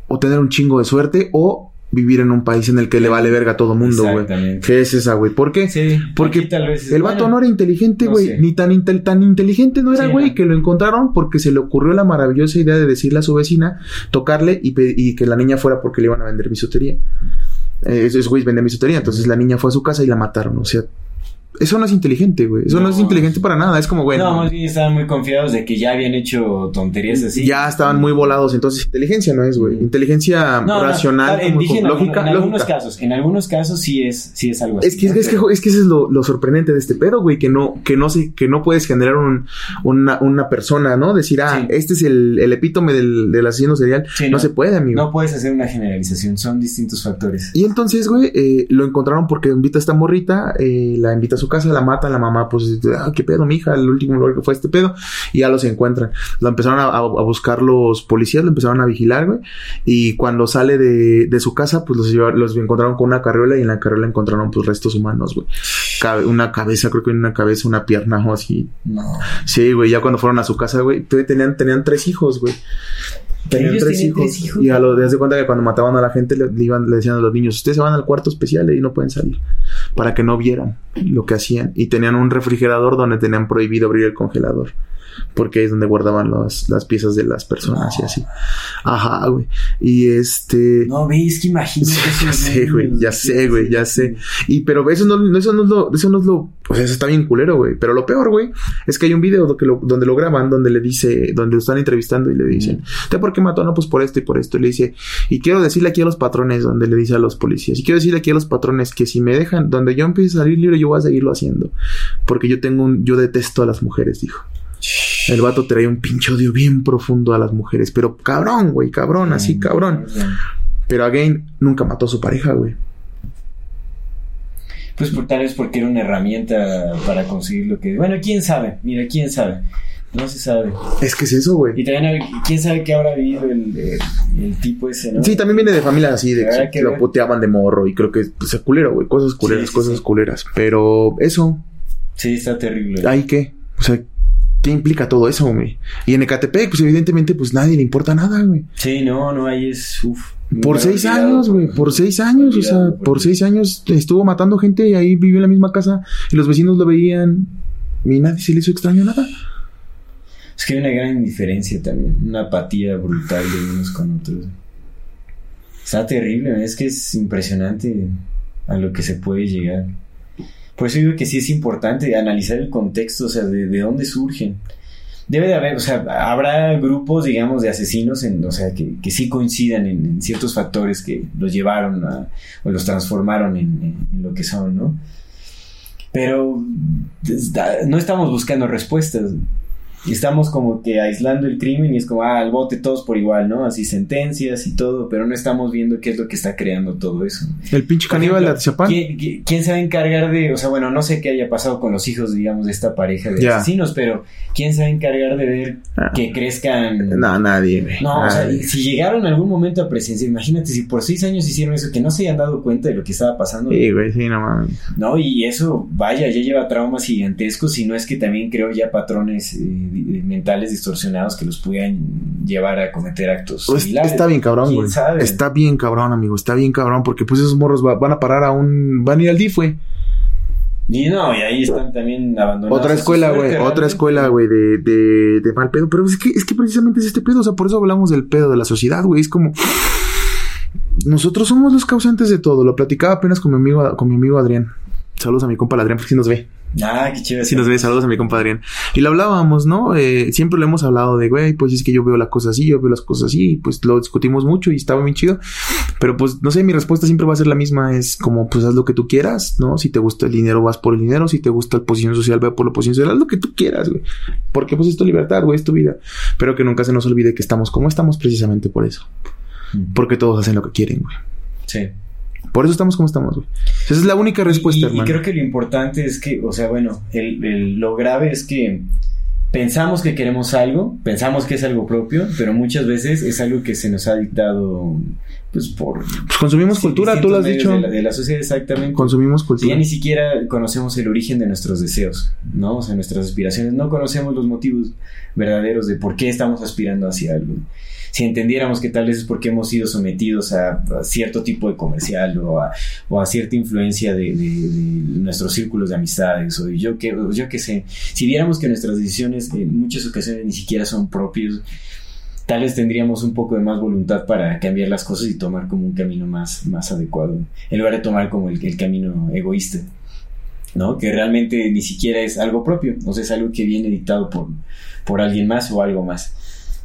o tener un chingo de suerte o vivir en un país en el que le vale verga a todo mundo, güey. ¿Qué es esa, güey? ¿Por qué? Sí, Porque tal vez El vato bueno, no era inteligente, güey. Ni tan, intel- tan inteligente no era, güey, que lo encontraron porque se le ocurrió la maravillosa idea de decirle a su vecina, tocarle y, y que la niña fuera porque le iban a vender bisutería. Eh, esos güeyes venden bisutería. Entonces la niña fue a su casa y la mataron. O sea, eso no es inteligente, güey. Eso no. No. es inteligente para nada. Es como, güey. No, más bien estaban muy confiados de que ya habían hecho tonterías así. Ya estaban muy volados. Entonces, inteligencia no es, güey. Inteligencia No, racional, como dije lógica. algunos- en algunos casos, en algunos casos sí es, sí es algo así. Es que, es, que, es, que, es que eso es lo, lo sorprendente de este pedo, güey, que no, que no se, que no puedes generar un, una, una persona, ¿no? Decir, ah, Sí. este es el, el epítome del, del asesino serial. Sí, no. se puede, amigo. No puedes hacer una generalización, son distintos factores. Y entonces, güey, eh, lo encontraron porque invita a esta morrita, eh, la invita a su casa, la mata, la mamá, pues, ah, qué pedo, mija, el último lugar que fue este pedo, y ya los encuentran. Lo empezaron a, a- a buscar los policías, lo empezaron a vigilar, güey, y cuando sale de, de su casa, pues los, los encontraron con una carriola y en la carriola encontraron, pues, restos humanos, güey. Cabe- una cabeza, creo que una cabeza, una pierna o así. No. Sí, güey, ya cuando fueron a su casa, güey, tenían, tenían tres hijos, güey. Tenían tres hijos, tres hijos. Y a lo de de cuenta que cuando mataban a la gente le, le iban, le decían a los niños, ustedes se van al cuarto especial y no pueden salir. Para que no vieran lo que hacían. Y tenían un refrigerador donde tenían prohibido abrir el congelador. Porque ahí es donde guardaban las, las piezas de las personas y así. Ajá, güey. Y este. No, ves que imagínate *laughs* ya sé, güey, ya sé, güey, ya sé. Y pero eso no, eso no es lo, eso no es lo, o sea, eso está bien culero, güey. Pero lo peor, güey, es que hay un video que lo- donde lo graban, donde le dice, donde lo están entrevistando y le dicen, ¿usted por qué mató? No, pues por esto y por esto. Y le dice, y quiero decirle aquí a los patrones, donde le dice a los policías, y quiero decirle aquí a los patrones que si me dejan, donde yo empiece a salir libre, yo voy a seguirlo haciendo. Porque yo tengo un, yo detesto a las mujeres, dijo. El vato traía un pinche odio bien profundo a las mujeres. Pero cabrón, güey, cabrón, así Mm, cabrón. Pero again, nunca mató a su pareja, güey. Pues por, tal vez porque era una herramienta para conseguir lo que... Bueno, quién sabe, mira, quién sabe. No se sabe. Es que es eso, güey. Y también, quién sabe qué habrá vivido el, el, el tipo ese, ¿no? Sí, también viene de familias así, de Habrá que, que lo ver. puteaban de morro y creo que pues, es culero, güey. Cosas culeras, Sí, sí, cosas sí. culeras. Pero eso, Sí, está terrible. ¿ahí qué? O sea, ¿qué implica todo eso, güey? Y en Ecatepec, pues evidentemente, pues nadie le importa nada, güey. Sí, no, no, ahí es... Uf, Por seis olvidado, años, güey, por seis años, o sea, por seis años estuvo matando gente y ahí vivió en la misma casa y los vecinos lo veían y nadie se le hizo extraño nada. Es que hay una gran indiferencia también, una apatía brutal de unos con otros. Está terrible, es que es impresionante a lo que se puede llegar. Por eso digo que sí es importante analizar el contexto, o sea, de, de dónde surgen. Debe de haber, o sea, habrá grupos, digamos, de asesinos, o sea, que, que sí coincidan en, ciertos factores que los llevaron o los transformaron en, en- lo que son, ¿no? Pero da- no estamos buscando respuestas. Estamos como que aislando el crimen y es como, ah, al bote todos por igual, ¿no? Así sentencias y todo, pero no estamos viendo qué es lo que está creando todo eso. El pinche caníbal de Atizapán. ¿quién, quién- se va a encargar de, o sea, bueno, no sé qué haya pasado con los hijos, digamos, de esta pareja de asesinos, pero ¿quién se va a encargar de ver Ah. que crezcan? No, nadie. No, o sea, y si llegaron en algún momento a presencia, imagínate si por seis años hicieron eso, que no se hayan dado cuenta de lo que estaba pasando. Sí, güey, sí, no mames. No, y eso, vaya, ya lleva traumas gigantescos, y no es que también creo ya patrones eh, mentales distorsionados que los puedan llevar a cometer actos Pues, similares. está bien cabrón, ¿Quién güey. Está bien cabrón, amigo. Está bien cabrón. Porque pues esos morros va- van a parar a un... Van a ir al DIF, güey. Y no, y ahí están también abandonados. Otra escuela, güey. Otra escuela, güey, de, de, de mal pedo. Pero es que, es que precisamente es este pedo. O sea, por eso hablamos del pedo de la sociedad, güey. Es como... Nosotros somos los causantes de todo. Lo platicaba apenas con mi amigo, con mi amigo Adrián. Saludos a mi compa Adrián, porque sí nos ve. Ah, qué chévere. Sí nos ve, saludos a mi compa Adrián. Y lo hablábamos, ¿no? Eh, siempre lo hemos hablado de, güey, pues es que yo veo las cosas así, yo veo las cosas así, y pues lo discutimos mucho y estaba bien chido. Pero pues, no sé, mi respuesta siempre va a ser la misma, es como, pues haz lo que tú quieras, ¿no? Si te gusta el dinero, vas por el dinero, si te gusta la posición social, ve por la posición social, haz lo que tú quieras, güey. Porque pues es tu libertad, güey, es tu vida. Pero que nunca se nos olvide que estamos como estamos precisamente por eso. Mm. Porque todos hacen lo que quieren, güey. Sí. Por eso estamos como estamos, güey. Esa es la única respuesta, y, y hermano. creo que lo importante es que, o sea, bueno, el, el- lo grave es que pensamos que queremos algo, pensamos que es algo propio, pero muchas veces es algo que se nos ha dictado, pues por... Pues consumimos cultura, tú lo has dicho. De la, de la sociedad, exactamente. Consumimos cultura. ya ni siquiera conocemos el origen de nuestros deseos, ¿no? O sea, nuestras aspiraciones. No conocemos los motivos verdaderos de por qué estamos aspirando hacia algo. Si entendiéramos que tal vez es porque hemos sido sometidos a, cierto tipo de comercial o a, cierta influencia de, nuestros círculos de amistades o yo que yo qué sé, si viéramos que nuestras decisiones en muchas ocasiones ni siquiera son propios, tal vez tendríamos un poco de más voluntad para cambiar las cosas y tomar como un camino más, más adecuado, en lugar de tomar como el, el camino egoísta, ¿no? Que realmente ni siquiera es algo propio, o sea, es algo que viene dictado por, por alguien más o algo más,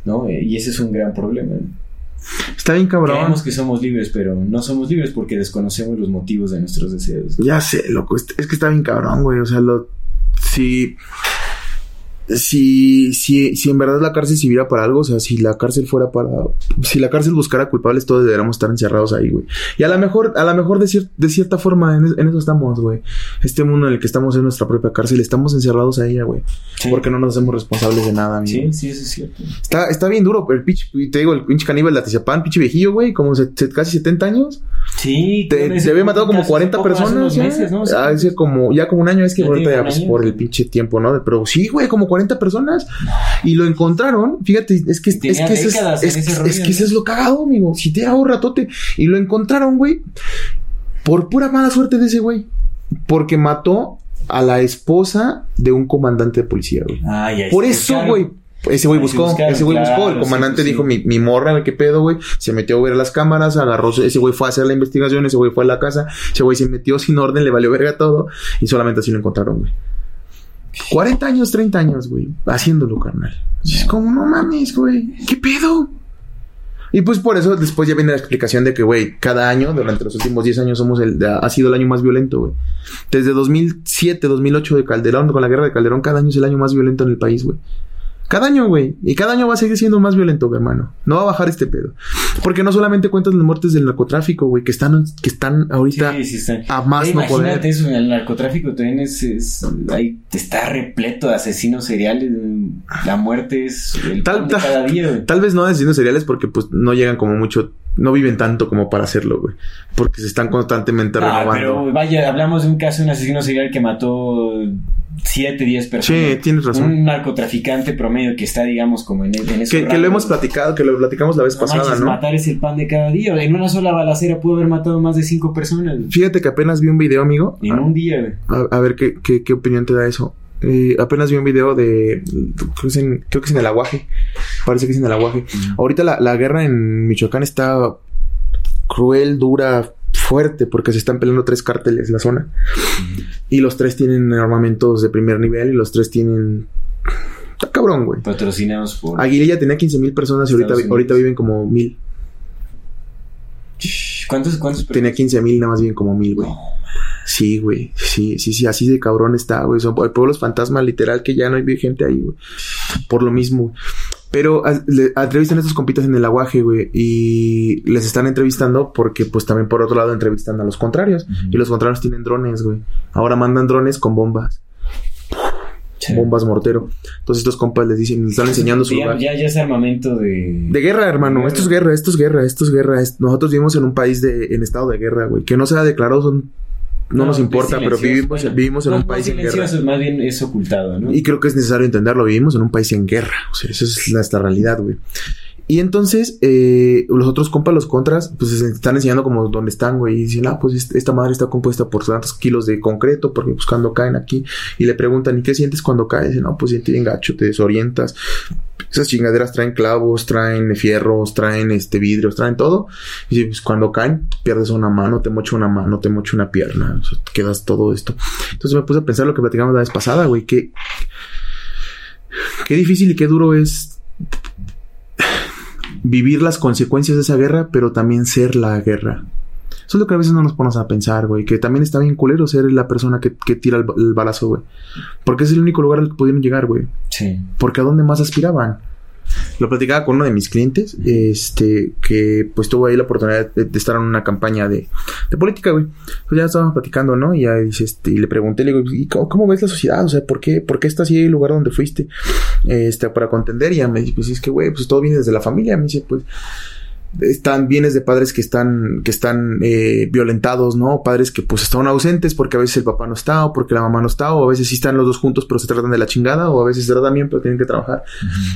¿no? Eh, Y ese es un gran problema. Está bien cabrón. Creemos que somos libres, pero no somos libres porque desconocemos los motivos de nuestros deseos. Ya sé, loco. Es, que está bien cabrón, güey. O sea, lo. Si. Si, si, si en verdad la cárcel sirviera para algo, o sea, si la cárcel fuera para. Si la cárcel buscara culpables, todos deberíamos estar encerrados ahí, güey. Y a lo mejor, a lo mejor de, cier- de cierta forma, en, es- en eso estamos, güey. Este mundo en el que estamos en nuestra propia cárcel, estamos encerrados ahí, güey. Sí. Porque no nos hacemos responsables de nada, amigo. Sí, sí, eso es cierto. Está, está bien duro, pero el pinche, te digo, el pinche caníbal de Atizapán, pinche viejillo, güey, como se- se- casi 70 años. Sí, Te, se había matado como hace 40 poco, hace personas. unos ya. meses, ¿no? Hace como, ya como un año, es que Ya ahorita ya pues, año. por el pinche tiempo, ¿no? Pero sí, güey, como 40 personas. Y lo encontraron, fíjate, es que, es, que, eso es, lo cagado, amigo. Si te hago ratote. Y lo encontraron, güey, por pura mala suerte de ese güey. Porque mató a la esposa de un comandante de policía, güey. Ah, ya Por eso, güey. Ese güey buscó, buscaron, ese güey buscó. El comandante sí, dijo: sí. mi, mi morra, qué pedo, güey. Se metió a ver las cámaras, agarró. Ese güey fue a hacer la investigación, ese güey fue a la casa. Ese güey se metió *laughs* sin orden, le valió verga todo. Y solamente así lo encontraron, güey. 40 años, 30 años, güey. Haciéndolo, carnal. Es como, no mames, güey. ¿Qué pedo? Y pues por eso después ya viene la explicación de que, güey, cada año, durante los últimos 10 años, somos el, ha sido el año más violento, güey. Desde 2007, 2008 de Calderón, con la guerra de Calderón, cada año es el año más violento en el país, güey. Cada año, güey. Y cada año va a seguir siendo más violento, güey, hermano. No va a bajar este pedo. Porque no solamente cuentas las muertes del narcotráfico, güey, que están, que están ahorita Sí, sí está. a más Eh, no Imagínate poder. eso, el narcotráfico también es, es- ahí está repleto de asesinos seriales. La muerte es el Tal- pan de tal- cada día. güey. Tal vez no asesinos seriales porque pues no llegan como mucho, no viven tanto como para hacerlo, güey. Porque se están constantemente Ah, renovando. pero vaya, hablamos de un caso de un asesino serial que mató 7, 10 personas. Sí, tienes razón. Un narcotraficante promedio que está, digamos, como en, en esos Que, que lo hemos platicado, que lo platicamos la vez No pasada, manches, ¿no? Matar es el pan de cada día. En una sola balacera pudo haber matado más de 5 personas. Fíjate que apenas vi un video, amigo. En un día, güey. A, a ver qué, qué, qué opinión te da eso. Eh, apenas vi un video de. Creo que, es en, creo que es en el aguaje. Parece que es en el aguaje. Ahorita la, la guerra en Michoacán está cruel, dura, fuerte, porque se están peleando tres cárteles la zona. Y los tres tienen armamentos de primer nivel y los tres tienen. Está cabrón, güey. Patrocinados por. Aguililla tenía 15 mil personas y ahorita, ahorita viven como mil. ¿Cuántos, cuántos Tenía 15 mil, nada más viven como mil, güey. Sí, güey. Sí, sí, sí, así de cabrón está, güey. Son pueblos fantasmas, literal, que ya no hay gente ahí, güey. Por lo mismo, güey. Pero a- le- entrevistan a estos compitas en el aguaje, güey. Y les están entrevistando porque, pues, también por otro lado entrevistan a los contrarios. Y los contrarios tienen drones, güey. Ahora mandan drones con bombas. Sí. Bombas mortero. Entonces estos compas les dicen, les están enseñando su ya, lugar. ya, ya es armamento de. De guerra, hermano. Guerra. Esto es guerra, esto es guerra, esto es guerra. Nosotros vivimos en un país de, en estado de guerra, güey. Que no sea declarado son, no, nos es importa, pero vivimos, Bueno, vivimos en no, un país en guerra. silencioso, Más bien es ocultado, ¿no? Y creo que es necesario entenderlo. Vivimos en un país en guerra. O sea, esa es nuestra realidad, güey. Y entonces, eh, los otros compas, los contras, pues se están enseñando como dónde están, güey. Y dicen, ah, pues est- esta madre está compuesta por tantos kilos de concreto, porque pues cuando caen aquí, y le preguntan, ¿y qué sientes cuando caes? Dicen, no, pues sientes bien gacho, te desorientas. Esas chingaderas traen clavos, traen fierros, traen este vidrios, traen todo. Y pues cuando caen, pierdes una mano, te mocha una mano, te mocha una pierna, quedas todo esto. Entonces me puse a pensar lo que platicamos la vez pasada, güey, que qué difícil y qué duro es vivir las consecuencias de esa guerra, pero también ser la guerra. Eso es lo que a veces no nos ponemos a pensar, güey. Que también está bien culero ser la persona que, que tira el, ba- el balazo, güey. Porque es el único lugar al que pudieron llegar, güey. Sí. Porque a dónde más aspiraban. Lo platicaba con uno de mis clientes, este, que pues tuvo ahí la oportunidad de, estar en una campaña de, de política, güey. Pues ya estábamos platicando, ¿no? Y ya este, y le pregunté, le digo, ¿y cómo, ves la sociedad? O sea, ¿por qué, por qué estás ahí el lugar donde fuiste? Este, para contender. Y ya me dice, pues es que, güey, pues todo viene desde la familia. Me dice, pues, están bienes de padres que están que están eh, violentados, ¿no? Padres que pues están ausentes porque a veces el papá no está o porque la mamá no está o a veces sí están los dos juntos pero se tratan de la chingada o a veces se tratan bien pero tienen que trabajar.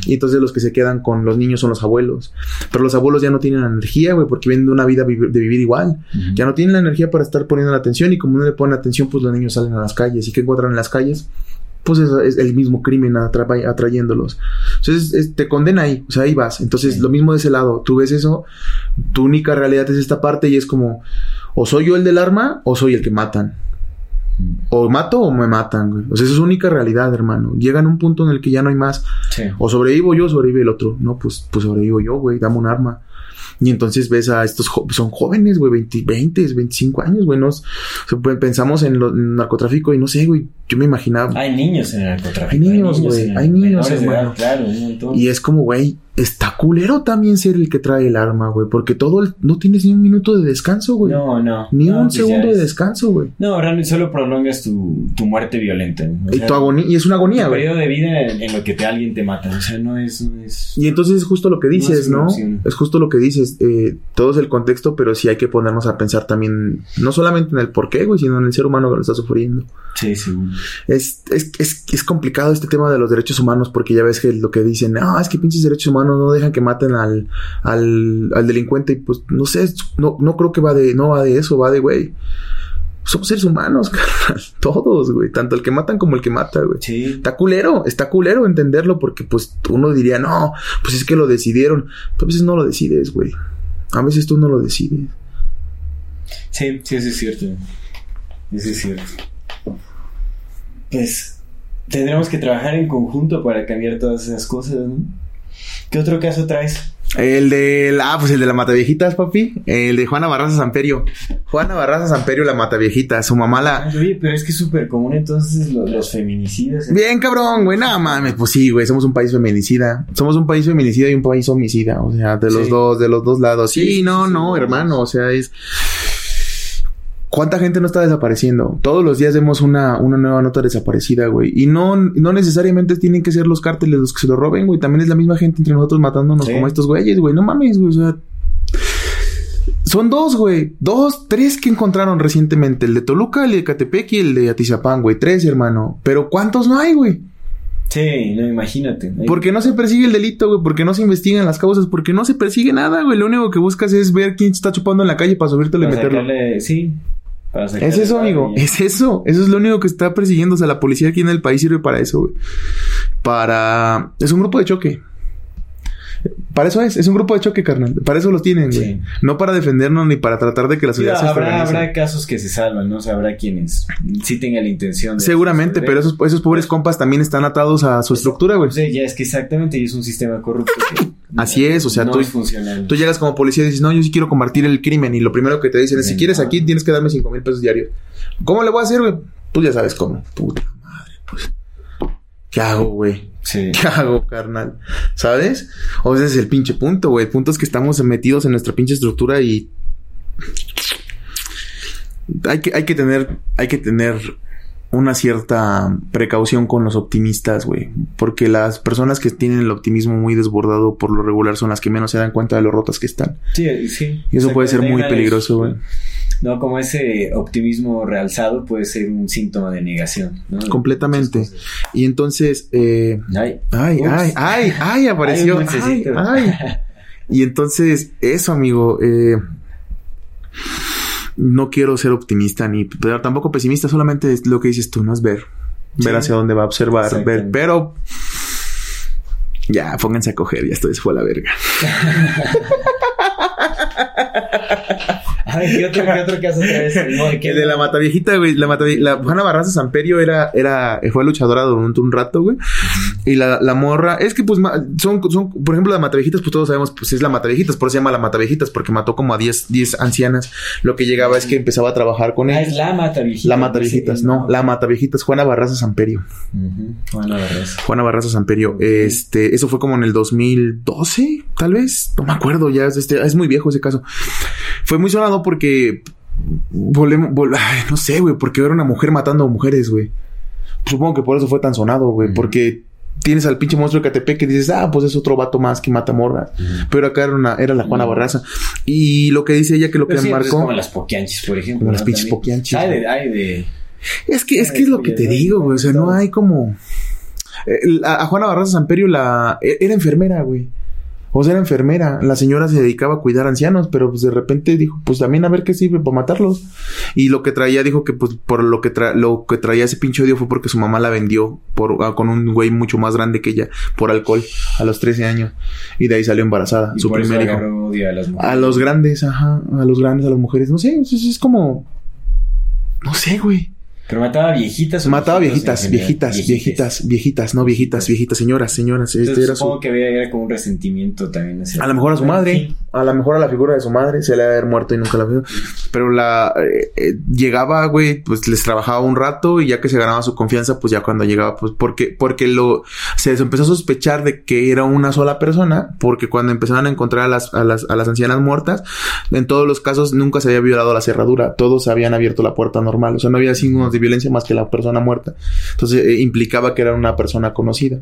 Y entonces los que se quedan con los niños son los abuelos. Pero los abuelos ya no tienen energía, güey, porque vienen de una vida vi- de vivir igual. Ya no tienen la energía para estar poniendo la atención y como no le ponen atención, pues los niños salen a las calles. ¿Y qué encuentran en las calles? Pues es, es el mismo crimen atra- atrayéndolos. Entonces es- te condena ahí, o sea, ahí vas. Entonces Sí. lo mismo de ese lado, tú ves eso, tu única realidad es esta parte y es como, o soy yo el del arma o soy el que matan. O mato o me matan, güey. O sea, esa es su única realidad, hermano. Llegan a un punto en el que ya no hay más. Sí. O sobrevivo yo o sobrevive el otro. No, pues, pues sobrevivo yo, güey. Dame un arma. Y entonces ves a estos son jóvenes, güey, 20, 20, 25 años, güey. no es- o sea, pues, pensamos en, lo- en narcotráfico y no sé, güey. Yo me imaginaba. Hay niños en el narcotráfico. Hay niños, güey, hay niños, claro, un montón. Y es como, güey, está culero también ser el que trae el arma, güey. Porque todo el, no tienes ni un minuto de descanso, güey. No, no. Ni no, un pues segundo de es- descanso, güey. No, realmente solo prolongas tu, tu muerte violenta. Y tu agonía, y es una agonía, güey. periodo de vida en, en lo que te, alguien te mata. O sea, no es. No es... Y entonces es justo lo que dices, es ¿no? Es justo lo que dices. Eh, todo es el contexto, pero sí hay que ponernos a pensar también, no solamente en el por qué, güey, sino en el ser humano que lo está sufriendo. Sí, sí. Es, es, es, es complicado este tema de los derechos humanos porque ya ves que lo que dicen, no, es que pinches derechos humanos no dejan que maten al, al, al delincuente y pues no sé, no, no creo que va de, no va de eso, va de, güey. Somos seres humanos, *laughs* carnal. Todos, güey. Tanto el que matan como el que mata, güey. Sí. Está culero, está culero entenderlo porque pues uno diría, no, pues es que lo decidieron. Pero a veces no lo decides, güey. A veces tú no lo decides. Sí, sí, eso es cierto. Eso es cierto. Pues tendremos que trabajar en conjunto para cambiar todas esas cosas, ¿no? ¿Qué otro caso traes? El de la, ah, pues el de la Mataviejitas, papi. El de Juana Barraza Samperio. Juana Barraza Samperio, la Mataviejita. Su mamá la. Oye, pero es que es súper común entonces los, los feminicidios. ¿eh? Bien, cabrón, güey. Nada mames. Pues sí, güey. Somos un país feminicida. Somos un país feminicida y un país homicida. O sea, de los Sí. dos, de los dos lados. Sí, no, sí, no, hermano. O sea, es. ¿Cuánta gente no está desapareciendo? Todos los días vemos una, una nueva nota desaparecida, güey. Y no, no necesariamente tienen que ser los cárteles los que se lo roben, güey. También es la misma gente entre nosotros matándonos Sí. como estos güeyes, güey. No mames, güey. O sea, son dos, güey. Dos, tres que encontraron recientemente. El de Toluca, el de Catepec y el de Atizapán, güey. Tres, hermano. Pero ¿cuántos no hay, güey? Sí, no, imagínate. Ahí- Porque no se persigue el delito, güey. Porque no se investigan las causas. Porque no se persigue nada, güey. Lo único que buscas es ver quién está chupando en la calle para subírtelo y meterlo. sacarle- sí. Es eso, amigo. y. Es eso. Eso es lo único que está persiguiendo. O sea, la policía aquí en el país sirve para eso, güey. Para... Es un grupo de choque. Para eso es. Es un grupo de choque, carnal. Para eso los tienen, güey. Sí. No para defendernos ni para tratar de que la sociedad se habrá, habrá casos que se salvan, ¿no? O sea, habrá quienes sí tengan la intención de... Seguramente, pero esos, esos pobres compas también están atados a su estructura, güey. Sí, ya es que exactamente, y es un sistema corrupto que... Así es, o sea, no tú- es. Tú llegas como policía y dices, no, yo sí quiero combatir el crimen. Y lo primero que te dicen es, si quieres aquí, tienes que darme cinco mil pesos diarios. ¿Cómo le voy a hacer, güey? Tú ya sabes cómo. Puta madre, pues. ¿Qué hago, güey? Sí. *laughs* ¿Qué hago, carnal? ¿Sabes? O ese es el pinche punto, güey. El punto es que estamos metidos en nuestra pinche estructura y... Hay que, hay que tener... Hay que tener una cierta precaución con los optimistas, güey. Porque las personas que tienen el optimismo muy desbordado por lo regular son las que menos se dan cuenta de lo rotas que están. Sí, sí. Y eso puede ser muy peligroso, güey. No, como ese optimismo realzado puede ser un síntoma de negación, ¿no? Completamente. Y entonces... Eh, Ay. Ay, Ups. ay, ay, ay, apareció. Ay, Ay, ay. Y entonces, eso, amigo, eh, no quiero ser optimista ni pero tampoco pesimista, solamente es lo que dices tú, no es ver. Ver Sí. hacia dónde va a observar, ver, pero ya, pónganse a coger, ya esto se fue a la verga. *laughs* Ay, ¿qué otro, qué otro caso traes? *laughs* No, ¿qué- El de la mataviejita, güey, la la Juana Barraza Samperio era, era, fue luchadora durante un rato, güey. Y la, la morra, es que pues son, son, por ejemplo, las mataviejitas, pues todos sabemos, pues es la mataviejitas, por eso se llama la mataviejitas, porque mató como a 10, 10 ancianas. Lo que llegaba es que empezaba a trabajar con Ah, ellas. es la mata viejita. La mataviejitas, no, la mataviejitas, Juana Barraza Samperio. Bueno, la verdad es- Juana Barraza Samperio. Este, eso fue como en el 2012, tal vez. No me acuerdo ya. es Este, es muy viejo ese caso. Fue muy sonado porque volvemos, vol- ay, no sé, güey, porque era una mujer matando a mujeres, güey. Supongo que por eso fue tan sonado, güey, porque tienes al pinche monstruo de Catepec que dices, ah, pues es otro vato más que mata morra. Pero acá era, una, era la Juana. Barraza. Y lo que dice ella que lo que Pero es marcó. como las poquianchis, por ejemplo. Como las pinches También. poquianchis, güey. de, hay de... Es que, es que es lo que te digo, güey. O sea, no hay como. Eh, la- A Juana Barraza Samperio la. e- Era enfermera, güey. Sea, era enfermera. La señora se dedicaba a cuidar ancianos, pero pues de repente dijo, pues también a ver qué sirve para matarlos. Y lo que traía, dijo que pues por lo que, tra- lo que traía ese pinche odio fue porque su mamá la vendió por, ah, con un güey mucho más grande que ella por alcohol a los 13 años. Y de ahí salió embarazada, y su por eso primer hijo. odio a las mujeres. A los grandes, ajá. A los grandes, a las mujeres. No sé, es, es como. No sé, güey. Pero mataba viejitas o Mataba viejitas, viejitas, viejitas, viejitas, no viejitas, viejitas, señoras, señoras. Este Entonces, su, supongo que había, era como un resentimiento también. hacia- a lo mejor a su madre, sí. a lo mejor a la figura de su madre, se le ha de haber muerto y nunca la vio. Pero la eh, eh, llegaba, güey, pues les trabajaba un rato y ya que se ganaba su confianza, pues ya cuando llegaba, pues porque, porque lo, se empezó a sospechar de que era una sola persona, porque cuando empezaron a encontrar a las, a las, a las ancianas muertas, en todos los casos nunca se había violado la cerradura, todos habían abierto la puerta normal, o sea, no había signos de violencia más que la persona muerta. Entonces eh, implicaba que era una persona conocida.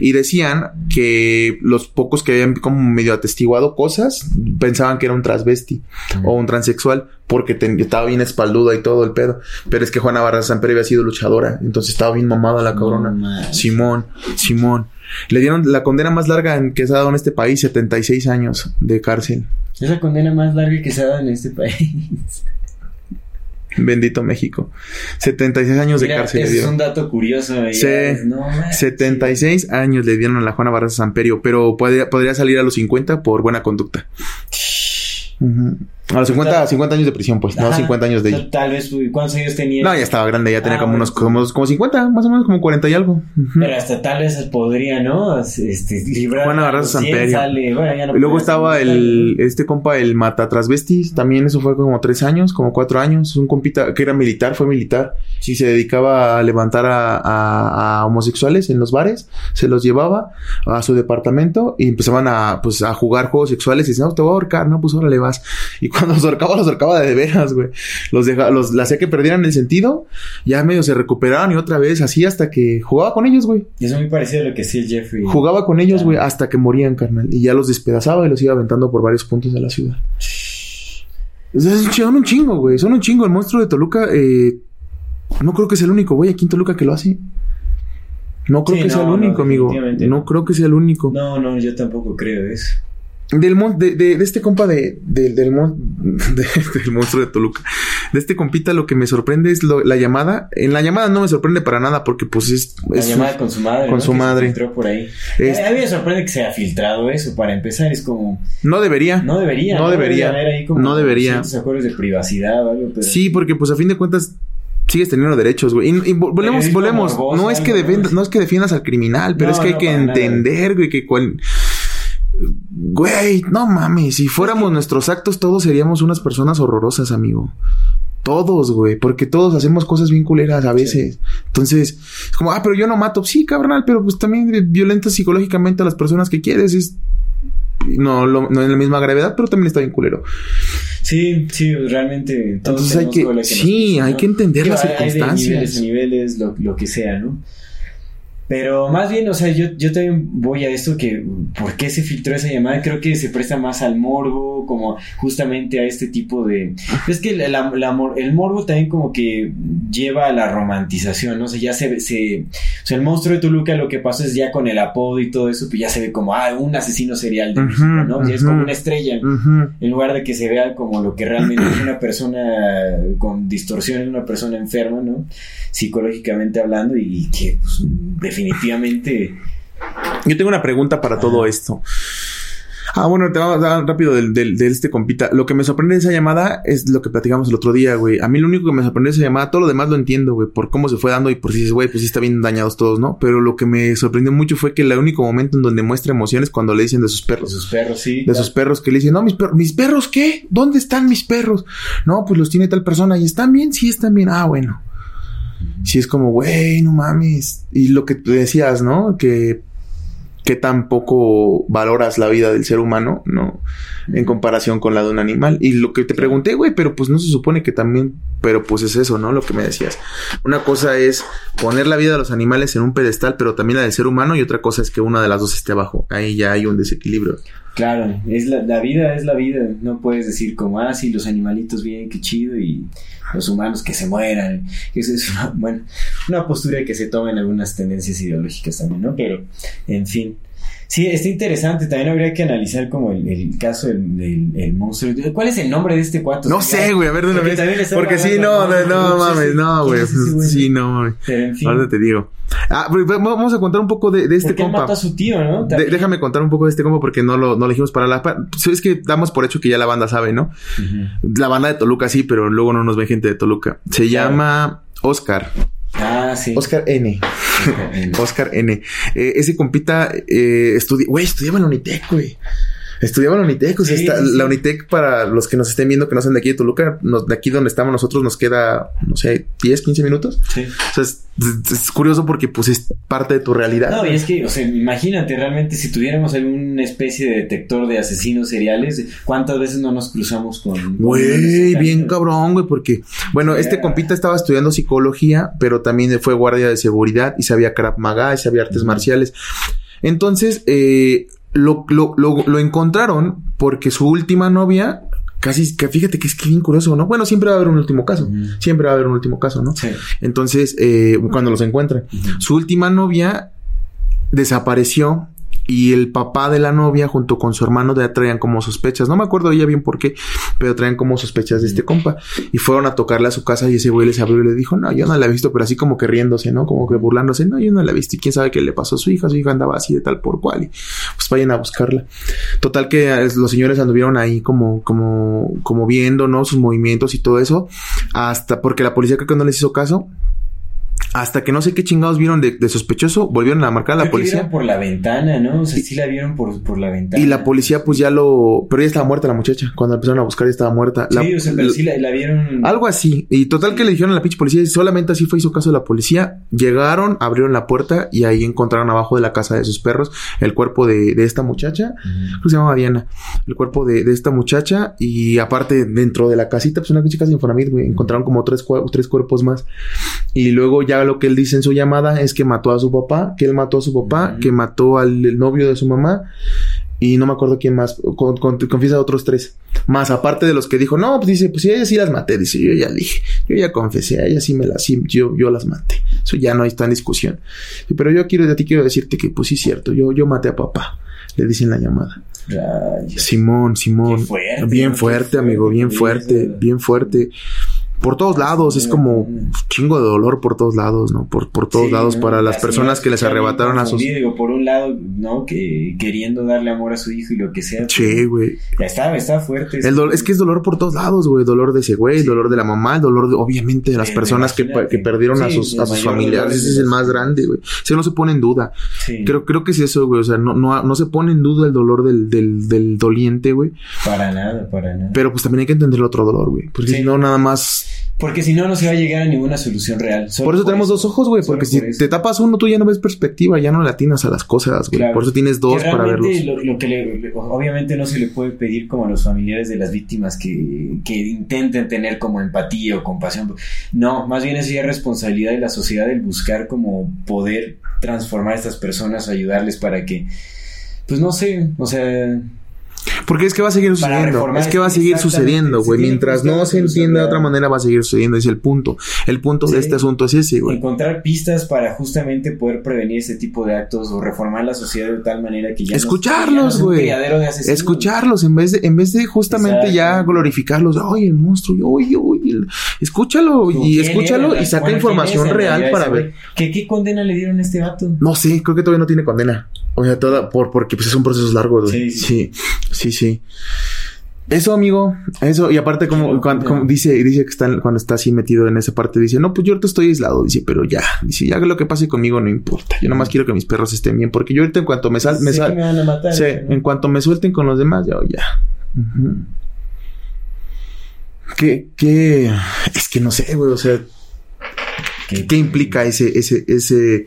Y decían que los pocos que habían como medio atestiguado cosas pensaban que era un transvesti o un transexual porque estaba bien espalduda y todo el pedo. Pero es que Juana Barraza Samper había sido luchadora, entonces estaba bien mamada la cabrona. No. Simón, Simón. Le dieron la condena más larga en que se ha dado en este país, 76 años de cárcel. Es la condena más larga que se ha dado en este país. *laughs* Bendito México. 76 años de Mira, cárcel le ese es dieron. un dato curioso. ahí. Sí. No, manches. 76 años le dieron a la Juana Barraza Samperio, pero podría, podría salir a los 50 por buena conducta. Ujú. A los 50, 50 años de prisión, pues, no Ajá. 50 años de... Sea, Tal vez, ¿cuántos años tenía? No, ya estaba grande, ya tenía Ah, como bueno, unos como, como 50, más o menos como 40 y algo. Pero hasta tal vez podría, ¿no? Este, librar Juan Agarrazo a los 100, Samperio. bueno, ya no Y luego estaba el, este compa, el Matatrasvestis, también eso fue como tres años, como cuatro años, un compita que era militar, fue militar, y se dedicaba a levantar a, a- a homosexuales en los bares, se los llevaba a su departamento y empezaban a, pues, a jugar juegos sexuales y decían, no, te voy a ahorcar, no, pues órale vas. Y cuando los ahorcaba, los ahorcaba de veras, güey. Los dejaba, los, le hacía que perdieran el sentido, ya medio se recuperaban y otra vez, así hasta que jugaba con ellos, güey. Y eso es muy parecido a lo que hacía el Jeffrey. Jugaba con ellos, güey, hasta que morían, carnal. Y ya los despedazaba y los iba aventando por varios puntos de la ciudad. Son un chingo, güey. Son un chingo. El monstruo de Toluca, eh, no creo que sea el único, güey, aquí en Toluca que lo hace. No creo Sí, que sea el no, no, único, amigo. no. creo que sea el único. No, no, yo tampoco creo eso. Del mon- de, de, de este compa de, de- del, mon- *laughs* de- del monstruo de Toluca. De este compita lo que me sorprende es lo- la llamada. En la llamada no me sorprende para nada porque pues es... La es- llamada con su madre. con ¿no? su Que se madre. filtró por ahí. es- A mí me sorprende que se haya filtrado eso. Para empezar, es como. no debería. No debería. No debería. Como No debería. ciertos acuerdos de privacidad o algo. Pero... Sí, porque pues a fin de cuentas sigues teniendo derechos, güey. Y, y vo- volvemos, volvemos. No es que defiendas, ¿no? es que defiendas al criminal, pero No, es que hay no, que nada. entender, güey, que cual... Güey, no mames, si fuéramos nuestros actos, todos seríamos unas personas horrorosas, amigo. Todos, güey, porque todos hacemos cosas bien culeras a veces. Entonces, es como, ah, pero yo no mato. Sí, cabrón, pero pues también violentas psicológicamente a las personas que quieres. Es, no, lo- no en la misma gravedad, pero también está bien culero. Sí, sí, realmente. Entonces hay que- sí, hay que entender las hay- hay de circunstancias. niveles niveles, lo, lo que sea, ¿no? Pero más bien, o sea, yo, yo también voy a esto que, ¿por qué se filtró esa llamada? Creo que se presta más al morbo, como justamente a este tipo de... Es que la- la- el morbo también como que lleva a la romantización, ¿no? O sea, ya se, se... O sea, el monstruo de Toluca lo que pasó es ya con el apodo y todo eso, pues ya se ve como, ah, un asesino serial de Ujú, México, ¿no? Ya es ujú. como una estrella. En lugar de que se vea como lo que realmente es una persona con distorsiones, una persona enferma, ¿no? Psicológicamente hablando y que pues, definitivamente... Yo tengo una pregunta para todo esto. Ah, bueno, te vamos a dar rápido del, del- de este compita. Lo que me sorprende de esa llamada es lo que platicamos el otro día, güey. A mí lo único que me sorprende de esa llamada, todo lo demás lo entiendo, güey, por cómo se fue dando y por si dices, güey, pues sí está bien dañados todos, ¿no? Pero lo que me sorprendió mucho fue que el único momento en donde muestra emociones cuando le dicen de sus De perros. sus perros, sí. De sus perros que le dicen, no, mis perros, ¿mis perros qué? ¿Dónde están mis perros? No, pues los tiene tal persona y están bien, sí están bien. Ah, bueno. Sí es como, güey, no mames. Y lo que tú decías, ¿no? Que, que tampoco valoras la vida del ser humano, ¿no? En comparación con la de un animal. Y lo que te pregunté, güey, pero pues no se supone que también, pero pues es eso, ¿no? Lo que me decías. Una cosa es poner la vida de los animales en un pedestal, pero también la del ser humano, y otra cosa es que una de las dos esté abajo. Ahí ya hay un desequilibrio. Claro, es la, la vida es la vida. No puedes decir como, ah, sí, los animalitos bien, qué chido, y los humanos que se mueran. Eso es una, bueno, una postura que se toma en algunas tendencias ideológicas también, ¿no? Pero, en fin. Sí, está interesante. También habría que analizar como el, el caso del, del- el monstruo. ¿Cuál es el nombre de este cuato? No sé, güey, a ver de una porque vez. Porque sí, no, no, no, mames, sí, no, ¿quién güey. Sí, no, mames. Pero en fin. Ahora te digo. Ah, pero vamos a contar un poco de, de este Porque él compa. mató a su tío, ¿no? De- déjame contar un poco de este compa porque no lo, no lo dijimos para la... pues es que damos por hecho que ya la banda sabe, ¿no? La banda de Toluca sí, pero luego no nos ve gente de Toluca. Se Claro. llama Oscar. Ah, sí. Oscar *laughs* N. Oscar N. Eh, ese compita eh, estudia... Güey, estudiaba en la Unitec, güey. Estudiaba en la Unitec. O sea, Sí, está- sí, la Unitec, para los que nos estén viendo que no sean de aquí de Toluca, nos- de aquí donde estamos nosotros nos queda, no sé, 10, 15 minutos. Sí. O sea, es, curioso porque pues es parte de tu realidad. No, y es que, o sea, imagínate realmente si tuviéramos alguna especie de detector de asesinos seriales, ¿cuántas veces no nos cruzamos con... Güey, bien cabrón, güey, porque, bueno, Sí. este compita estaba estudiando psicología, pero también fue guardia de seguridad y sabía Krav Maga y sabía artes marciales. Entonces, eh, lo, lo, lo, lo encontraron porque su última novia, casi, que fíjate que es que bien curioso, ¿no? Bueno, siempre va a haber un último caso, siempre va a haber un último caso, ¿no? Sí. Entonces, eh, cuando los encuentran. Su última novia desapareció y el papá de la novia junto con su hermano ya traían como sospechas. No me acuerdo ya bien por qué, pero traían como sospechas de este compa. Y fueron a tocarle a su casa y ese güey les abrió y le dijo, no, yo no la he visto, pero así como que riéndose, ¿no? Como que burlándose, no, yo no la he visto. Y quién sabe qué le pasó a su hija, su hija andaba así de tal por cual. Y pues vayan a buscarla. Total que eh, los señores anduvieron ahí como, como, como viendo, ¿no? Sus movimientos y todo eso. Hasta porque la policía creo que no les hizo caso. Hasta que no sé qué chingados vieron de, de sospechoso, volvieron a marcar a la Creo que policía. vieron por la ventana, ¿no? O sea, sí la vieron por, por la ventana. Y la policía pues ya lo... Pero ya estaba muerta la muchacha. Cuando empezaron a buscar ya estaba muerta. La- Sí, o sea, pero sí la, la vieron. Algo así. Y total que le dijeron a la pinche policía y solamente así fue hizo caso de la policía. Llegaron, abrieron la puerta y ahí encontraron abajo de la casa de sus perros el cuerpo de, de esta muchacha. Creo que se llamaba Diana. El cuerpo de, de esta muchacha. Y aparte, dentro de la casita, pues una pinche casa de Infonavit, güey. Encontraron como tres, tres cuerpos más. Y luego ya lo que él dice en su llamada es que mató a su papá, que él mató a su papá, que mató al novio de su mamá. Y no me acuerdo quién más. Con, con- confiesa a otros tres. Más aparte de los que dijo, no, pues dice, pues sí, ellas sí las maté. Dice, yo ya dije, yo ya confesé, a ellas sí me las, sí, yo, yo las maté. Eso ya no está en discusión. Pero yo quiero, a ti quiero decirte que, pues sí, es cierto, yo, yo maté a papá. Le dice en la llamada. Rayos. Simón, Simón. Fuerte, bien fuerte, amigo, bien fuerte, bien fuerte. Por todos lados, es como chingo de dolor por todos lados, ¿no? Por, por todos Sí, lados, ¿no? para las La personas que les arrebataron a sus... Digo, por un lado, ¿no? Que queriendo darle amor a su hijo y lo que sea. Che, güey. Ya está, está fuerte. El dol- es que es dolor por todos lados, güey. Dolor de ese güey, Sí. dolor de la mamá, el dolor de, obviamente de las Eh, personas que, que perdieron a sus, a sus familiares. Ese es el más grande, güey. Eso no se pone en duda. Creo, creo que es eso, güey. O sea, no, no, no se pone en duda el dolor del, del, del doliente, güey. Para nada, para nada. Pero pues también hay que entender el otro dolor, güey. Porque si no, nada más. Porque si no, no se va a llegar a ninguna solución real. Solo Por eso tenemos dos ojos, güey. Porque si por te tapas uno, tú ya no ves perspectiva, ya no le atinas a las cosas, güey. Claro. Por eso tienes dos para verlos. Lo, lo que le- obviamente no se le puede pedir como a los familiares de las víctimas que, que intenten tener como empatía o compasión. No, más bien es ya responsabilidad de la sociedad el buscar como poder transformar a estas personas ayudarles para que, pues no sé, o sea, Porque es que va a seguir sucediendo. Es que va a seguir sucediendo, güey. Mientras no se entienda de otra manera, va a seguir sucediendo. Es el punto. El punto de este asunto es ese, güey. encontrar pistas para justamente poder prevenir ese tipo de actos o reformar la sociedad de tal manera que ya Escucharlos, no güey. Escucharlos en vez de, en vez de justamente ya glorificarlos. Oye, el monstruo, oye, oye. Escúchalo ¿Con y escúchalo era? y saca Bueno, ¿quién información real para ver. ¿Qué, ¿Qué condena le dieron a este vato? No sé, creo que todavía no tiene condena. O sea, toda, por, porque pues son procesos largos, güey. Sí, Sí, sí, sí. Eso, amigo, eso, y aparte como, cuando, como dice, dice que está, cuando está así metido en esa parte, dice, no, pues yo ahorita estoy aislado, dice, pero ya, dice, ya lo que pase conmigo no importa, yo nomás quiero que mis perros estén bien, porque yo ahorita en cuanto me sal, me sal, que me van a matar. Sí, ¿no? en cuanto me suelten con los demás, ya, ya. Ujú. ¿Qué, qué? Es que no sé, güey, o sea, ¿Qué, ¿qué implica ese, ese, ese?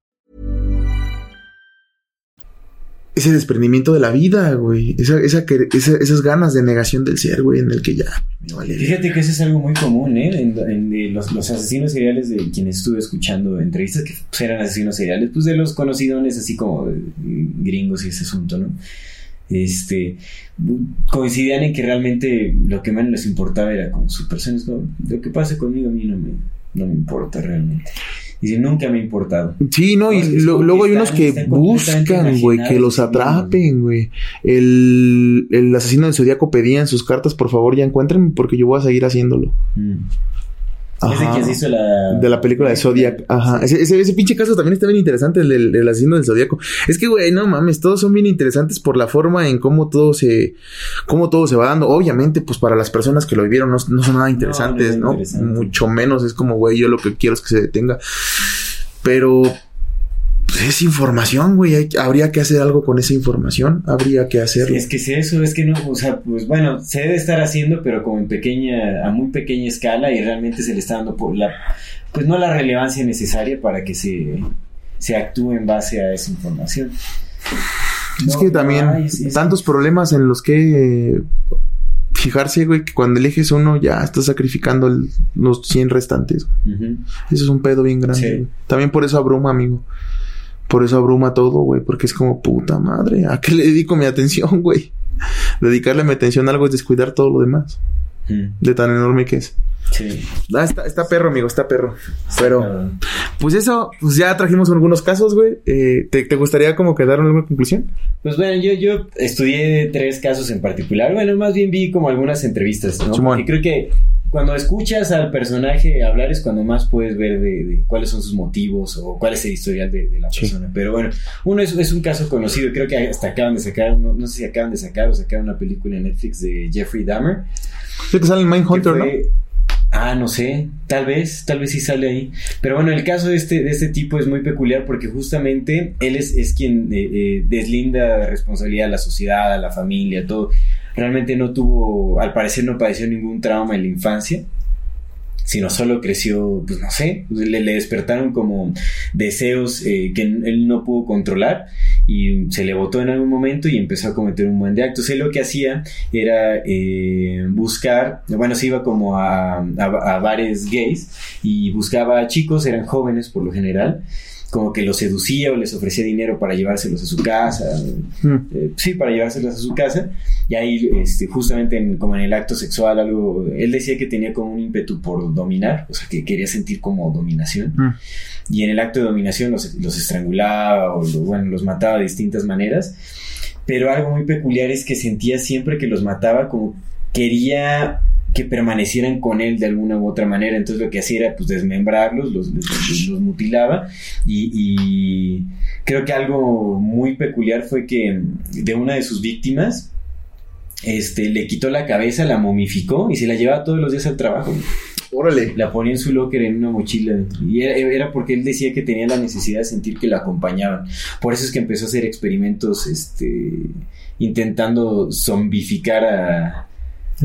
Ese desprendimiento de la vida, güey. Esa, esa, esas ganas de negación del ser, güey, en el que ya me vale. Fíjate que eso es algo muy común, ¿eh? En, de los, asesinos seriales de quienes estuve escuchando entrevistas que pues, eran asesinos seriales, pues de los conocidones así como eh, gringos y ese asunto, ¿no? Este, coincidían en que realmente lo que menos les importaba era como su persona, lo que pase conmigo a mí no me, no me importa realmente. Dice, nunca me ha importado. Sí, no, y No, lo- luego hay unos que buscan, güey, que los atrapen, güey. El, el asesino del zodiaco pedía en sus cartas, por favor, ya encuéntrenme porque yo voy a seguir haciéndolo. Mm. Ese que se hizo la... De la película de Zodiac. Ajá. Ese, ese, ese pinche caso también está bien interesante, el del, asesino del Zodiaco. Es que, güey, no mames, todos son bien interesantes por la forma en cómo todo se, cómo todo se va dando. Obviamente, pues para las personas que lo vivieron no, no son nada interesantes, no ¿no? es interesante. Mucho menos es como, güey, yo lo que quiero es que se detenga. Pero, Pues es información, güey. hay- habría que hacer algo con esa información. Habría que hacerlo. Es que es eso, es que no, o sea, pues bueno, se debe estar haciendo, pero como en pequeña, a muy pequeña escala y realmente se le está dando por la, pues no la relevancia necesaria para que se, se actúe en base a esa información. Es No, que también hay, es- es- tantos problemas en los que eh, fijarse, güey, que cuando eliges uno ya estás sacrificando el- los 100 restantes. Ujú. Eso es un pedo bien grande. Sí. También por eso abruma, amigo. Por eso abruma todo, güey, porque es como puta madre. ¿A qué le dedico mi atención, *laughs* güey? Dedicarle mi atención a algo es descuidar todo lo demás. Ujú. De tan enorme que es. Sí. Ah, está, está perro, amigo, está perro. Pero, pues eso, pues ya trajimos algunos casos, güey. Eh, ¿te, te gustaría como que dar alguna conclusión? Pues bueno, yo, yo estudié tres casos en particular. Bueno, más bien vi como algunas entrevistas, ¿no? Porque creo que cuando escuchas al personaje hablar es cuando más puedes ver de, de cuáles son sus motivos o cuál es el historial de, de la Sí. persona. Pero bueno, uno es, es un caso conocido. Creo que hasta acaban de sacar, no, no sé si acaban de sacar o sacar una película en Netflix de Jeffrey Dahmer. Sé que sale en Mindhunter, ¿no? Ah, no sé, tal vez, tal vez sí sale ahí. Pero bueno, el caso de este, de este tipo es muy peculiar porque justamente él es, es quien eh, eh, deslinda responsabilidad a la sociedad, a la familia, todo. Realmente no tuvo, al parecer no padeció ningún trauma en la infancia, sino solo creció, pues no sé, le, despertaron como deseos eh, que él no pudo controlar y se le botó en algún momento y empezó a cometer un buen de actos. Él lo que hacía era eh, buscar, bueno, se iba como a, a, a bares gays y buscaba a chicos, eran jóvenes por lo general, como que los seducía o les ofrecía dinero para llevárselos a su casa, Mm. eh, sí, para llevárselos a su casa. Y ahí, este, justamente en- como en el acto sexual, algo, él decía que tenía como un ímpetu por dominar, o sea, que quería sentir como dominación. Mm. Y en el acto de dominación los, los estrangulaba o, lo- bueno, los mataba de distintas maneras. Pero algo muy peculiar es que sentía siempre que los mataba como quería que permanecieran con él de alguna u otra manera. Entonces lo que hacía era pues desmembrarlos, los, los- los mutilaba y, y creo que algo muy peculiar fue que de una de sus víctimas este, le quitó la cabeza, la momificó y se la llevaba todos los días al trabajo. Órale. La ponía en su locker en una mochila. Y era, era porque él decía que tenía la necesidad de sentir que la acompañaban. Por eso es que empezó a hacer experimentos este, intentando zombificar a,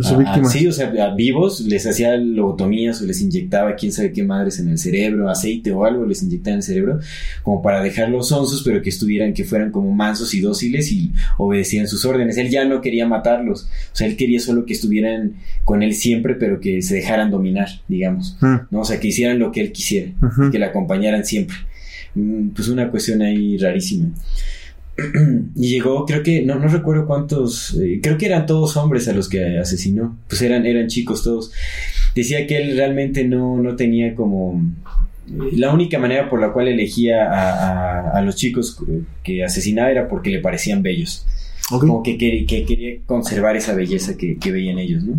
a- víctima. a- sí, o sea, a vivos les hacía lobotomías o les inyectaba quién sabe qué madres en el cerebro, aceite o algo les inyectaba en el cerebro, como para dejarlos sonsos, pero que estuvieran, que fueran como mansos y dóciles y obedecían sus órdenes. Él ya no quería matarlos, o sea, él quería solo que estuvieran con él siempre, pero que se dejaran dominar, digamos, Mm. ¿no? O sea, que hicieran lo que él quisiera, que le acompañaran siempre. Mm, Pues una cuestión ahí rarísima. *clears throat* Y llegó, creo que, no, no recuerdo cuántos, eh, creo que eran todos hombres a los que asesinó, pues eran, eran chicos todos. Decía que él realmente no, no tenía como... eh, La única manera por la cual elegía a, a- a los chicos que asesinaba era porque le parecían bellos. Como que, que quería conservar esa belleza que, que veían ellos, ¿no?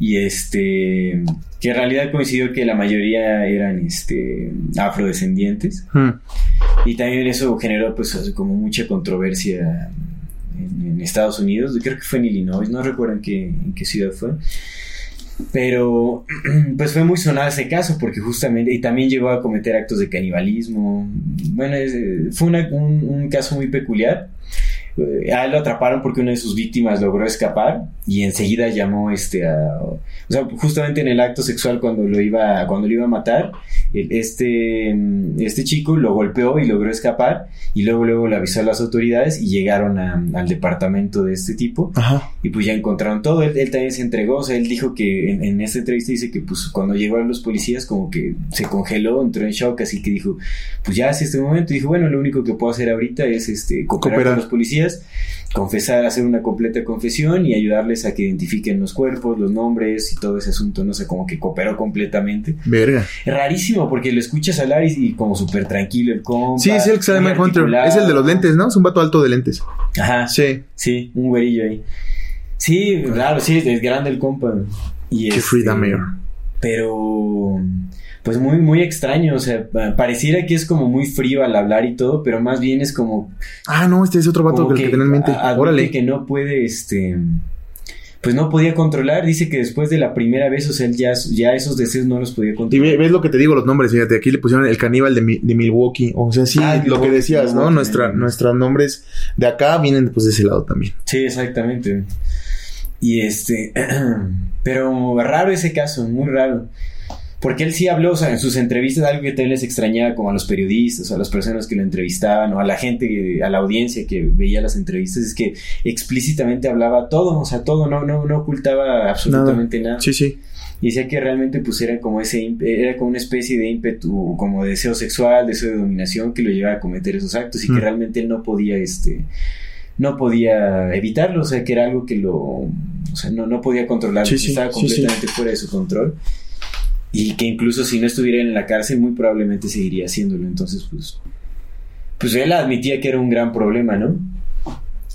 Y este, que en realidad coincidió que la mayoría eran este, afrodescendientes. Mm. Y también eso generó pues como mucha controversia en, en Estados Unidos. Creo que fue en Illinois, no recuerdo en qué, en qué ciudad fue. Pero *clears throat* pues fue muy sonado ese caso porque justamente, y también llegó a cometer actos de canibalismo. Bueno, es, fue una- un, un caso muy peculiar. Eh, A él lo atraparon porque una de sus víctimas logró escapar y enseguida llamó este a, o sea, justamente en el acto sexual cuando lo iba cuando lo iba a matar, este este chico lo golpeó y logró escapar y luego luego le avisó a las autoridades y llegaron a- al departamento de este tipo Ajá. y pues ya encontraron todo. Él, él también se entregó. O sea, él dijo que en, en esta entrevista dice que pues cuando llegó a los policías como que se congeló, entró en shock, así que dijo, pues ya es este momento. Dijo, bueno, lo único que puedo hacer ahorita es este cooperar, Cooperar. con los policías, confesar, hacer una completa confesión y ayudarles a que identifiquen los cuerpos, los nombres y todo ese asunto. No sé, como que cooperó completamente. Verga. Rarísimo porque lo escuchas hablar y, y como súper tranquilo el compa. Sí, es el que sale articulado. Es el de los lentes, ¿no? Es un vato alto de lentes. Ajá. Sí. Sí, un güerillo ahí. Sí, claro, sí, es grande el compa. Y Qué este, Frida Mayer. Pero, pues muy, muy extraño. O sea, pa- pareciera que es como muy frío al hablar y todo, pero más bien es como. Ah, no, este es otro vato que, que tenía en mente. Órale. que no puede, este. pues no podía controlar. Dice que después de la primera vez, o sea, él ya, ya esos deseos no los podía Y controlar. ve- ves lo que te digo, los nombres, fíjate, aquí le pusieron el caníbal de, Mi- de Milwaukee. O sea, sí, Ah, lo que decías, ¿no? Nuestra, nuestros nombres de acá vienen pues de ese lado también. Sí, exactamente. Y este, *clears throat* pero raro ese caso, muy raro. Porque él sí habló, o sea, en sus entrevistas, algo que también les extrañaba como a los periodistas, o a las personas que lo entrevistaban, o a la gente, a la audiencia que veía las entrevistas, es que explícitamente hablaba todo, o sea, todo, no, no, no ocultaba absolutamente nada. Sí, sí. Y decía que realmente pues era como ese era como una especie de ímpetu, como de deseo sexual, deseo de dominación que lo llevaba a cometer esos actos y que Mm. realmente él no podía este no podía evitarlo, o sea, que era algo que lo o sea, no, no podía controlar, Sí, sí, estaba sí. completamente fuera de su control. Y que incluso si no estuviera en la cárcel, muy probablemente seguiría haciéndolo. Entonces, pues, pues él admitía que era un gran problema, ¿no?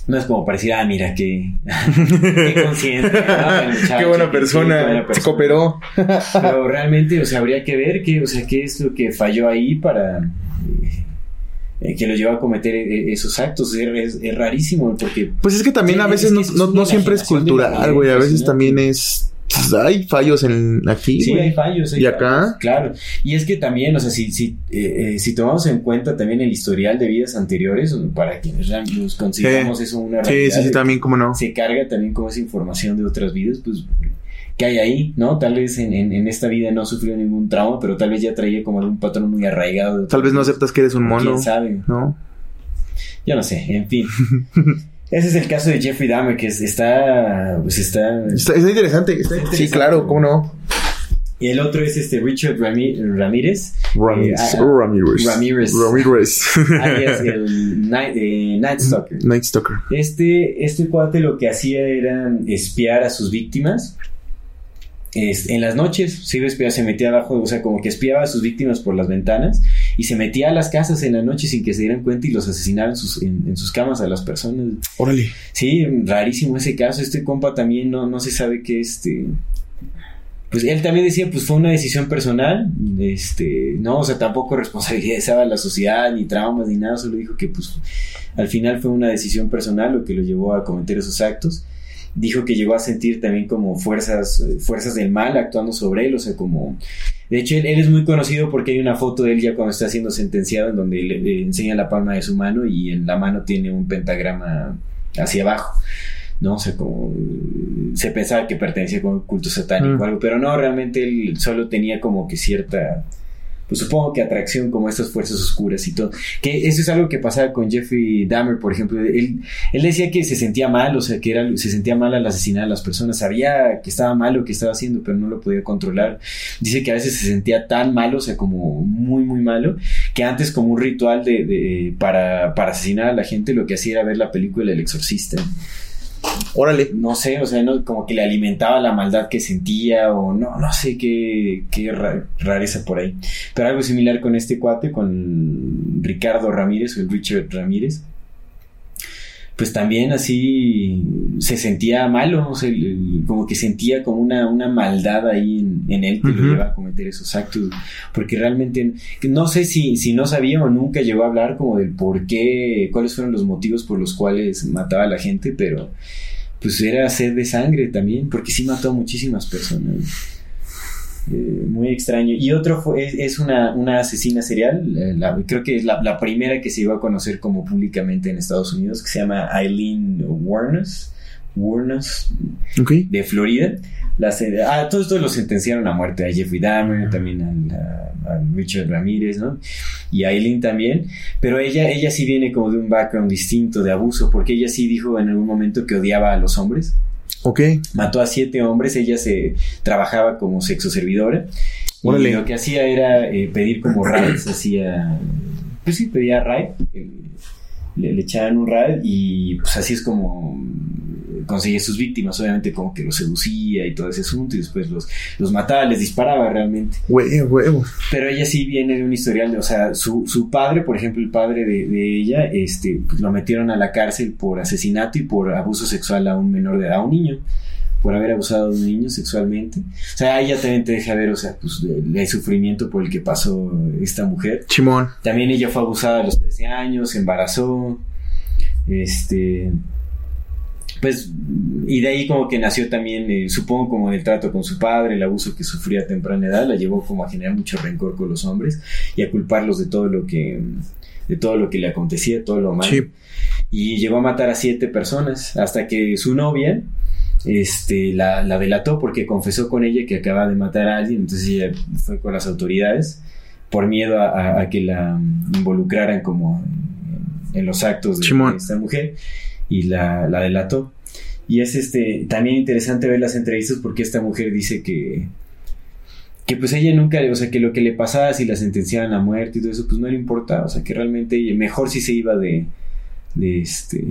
No es como para decir, ah, mira, qué, *laughs* qué consciente. ¿no? *laughs* Muchacho, Qué buena persona, qué buena se persona. cooperó. *laughs* Pero realmente, o sea, habría que ver qué, o sea, qué es lo que falló ahí para eh, que lo llevó a cometer eh, esos actos. Es, rarísimo porque Pues es que también a es veces no, no, siempre es cultural, güey. A veces también es. Pues, hay fallos en aquí. Sí, hay fallos. hay ¿Y acá? fallos, claro. Y es que también, o sea, si, si, eh, eh, si tomamos en cuenta también el historial de vidas anteriores, para quienes nos consideramos Sí. eso una Sí, realidad, sí, sí, de- también, cómo no. se carga también con esa información de otras vidas, pues, que hay ahí, ¿no? Tal vez en, en, en esta vida no sufrió ningún trauma, pero tal vez ya traía como algún patrón muy arraigado. Tal vez no aceptas que eres un mono. ¿Quién sabe? ¿No? Yo no sé, en fin. *laughs* Ese es el caso de Jeffrey Dahmer, que es- está, pues está... Está, está interesante. está- Está Sí, interesante. claro, cómo no. Y el otro es este Richard Rami- Ramírez. Ramírez. Eh, ah, Ramírez. Ramírez. Ramírez. alias *laughs* el Night, eh, Night Stalker. Night Stalker. Este, este cuate lo que hacía era espiar a sus víctimas. Es- en las noches a espiar, se metía abajo, o sea, como que espiaba a sus víctimas por las ventanas y se metía a las casas en la noche sin que se dieran cuenta y los asesinaba en sus, en, en sus camas a las personas. Órale. Sí, rarísimo ese caso. Este compa también no, no se sabe que este. Pues él también decía, pues fue una decisión personal. Este, no, o sea, tampoco responsabilizaba a la sociedad, ni traumas, ni nada. Solo dijo que, pues, al final fue una decisión personal lo que lo llevó a cometer esos actos. Dijo que llegó a sentir también como fuerzas, eh, fuerzas del mal actuando sobre él, o sea, como. De hecho, él, él es muy conocido porque hay una foto de él ya cuando está siendo sentenciado en donde le, le enseña la palma de su mano y en la mano tiene un pentagrama hacia abajo. ¿no? O sea, como se pensaba que pertenecía como un culto satánico Mm. o algo, pero no, realmente él solo tenía como que cierta, pues supongo que atracción como estas fuerzas oscuras y todo. Que eso es algo que pasaba con Jeffrey Dahmer, por ejemplo. Él, él decía que se sentía mal, o sea, que era, se sentía mal al asesinar a las personas. Sabía que estaba mal lo que estaba haciendo, pero no lo podía controlar. Dice que a veces se sentía tan malo, o sea, como muy, muy malo, que antes como un ritual de, de- para, para asesinar a la gente, lo que hacía era ver la película El Exorcista Órale. no sé, o sea, como que le alimentaba la maldad que sentía o no, no sé qué, qué ra- rareza por ahí. Pero algo similar con este cuate, con Ricardo Ramírez o el Richard Ramírez. Pues también así se sentía malo, o sea, como que sentía como una, una maldad ahí en, en él que lo lleva a cometer esos actos. Porque realmente, no sé si, si no sabía o nunca llegó a hablar como del por qué, cuáles fueron los motivos por los cuales mataba a la gente, pero pues era sed de sangre también, porque sí mató a muchísimas personas. Eh, muy extraño. Y otro fue, es, es una, una asesina serial, eh, la- creo que es la, la primera que se iba a conocer como públicamente en Estados Unidos, que se llama Eileen Warnes, Warnes de Florida. La, se- ah, todos estos los sentenciaron a muerte, a Jeffrey Dahmer, también a Richard Ramírez, ¿no? Y a Eileen también, pero ella, ella sí viene como de un background distinto de abuso, porque ella sí dijo en algún momento que odiaba a los hombres, Ok. mató a siete hombres, ella se trabajaba como sexo servidora y Órale. lo que hacía era eh, pedir como rides, *clears throat* hacía, pues sí, pedía ride, eh, le, le echaban un ride y pues así es como conseguía sus víctimas, obviamente como que los seducía y todo ese asunto y después los, los mataba, les disparaba realmente. Hue- huevo. Pero ella sí viene de un historial de, o sea, su, su padre, por ejemplo, el padre de, de ella, este, pues lo metieron a la cárcel por asesinato y por abuso sexual a un menor de edad, a un niño, por haber abusado de un niño sexualmente. O sea, ella también te deja ver, o sea, pues el, el sufrimiento por el que pasó esta mujer. Chimón. También ella fue abusada a los 13 años, se embarazó, este... pues, y de ahí como que nació también, eh, supongo como el trato con su padre, el abuso que sufría a temprana edad, la llevó como a generar mucho rencor con los hombres y a culparlos de todo lo que, de todo lo que le acontecía, todo lo malo. Sí. Y llegó a matar a siete personas hasta que su novia, este, la, la delató porque confesó con ella que acaba de matar a alguien, entonces ella fue con las autoridades por miedo a, a- a que la involucraran como en, los actos de esta mujer y la, la delató. Y es este también interesante ver las entrevistas porque esta mujer dice que que pues ella nunca, o sea, que lo que le pasaba si la sentenciaban a muerte y todo eso, pues no le importaba, o sea, que realmente ella- mejor si se iba de, de este,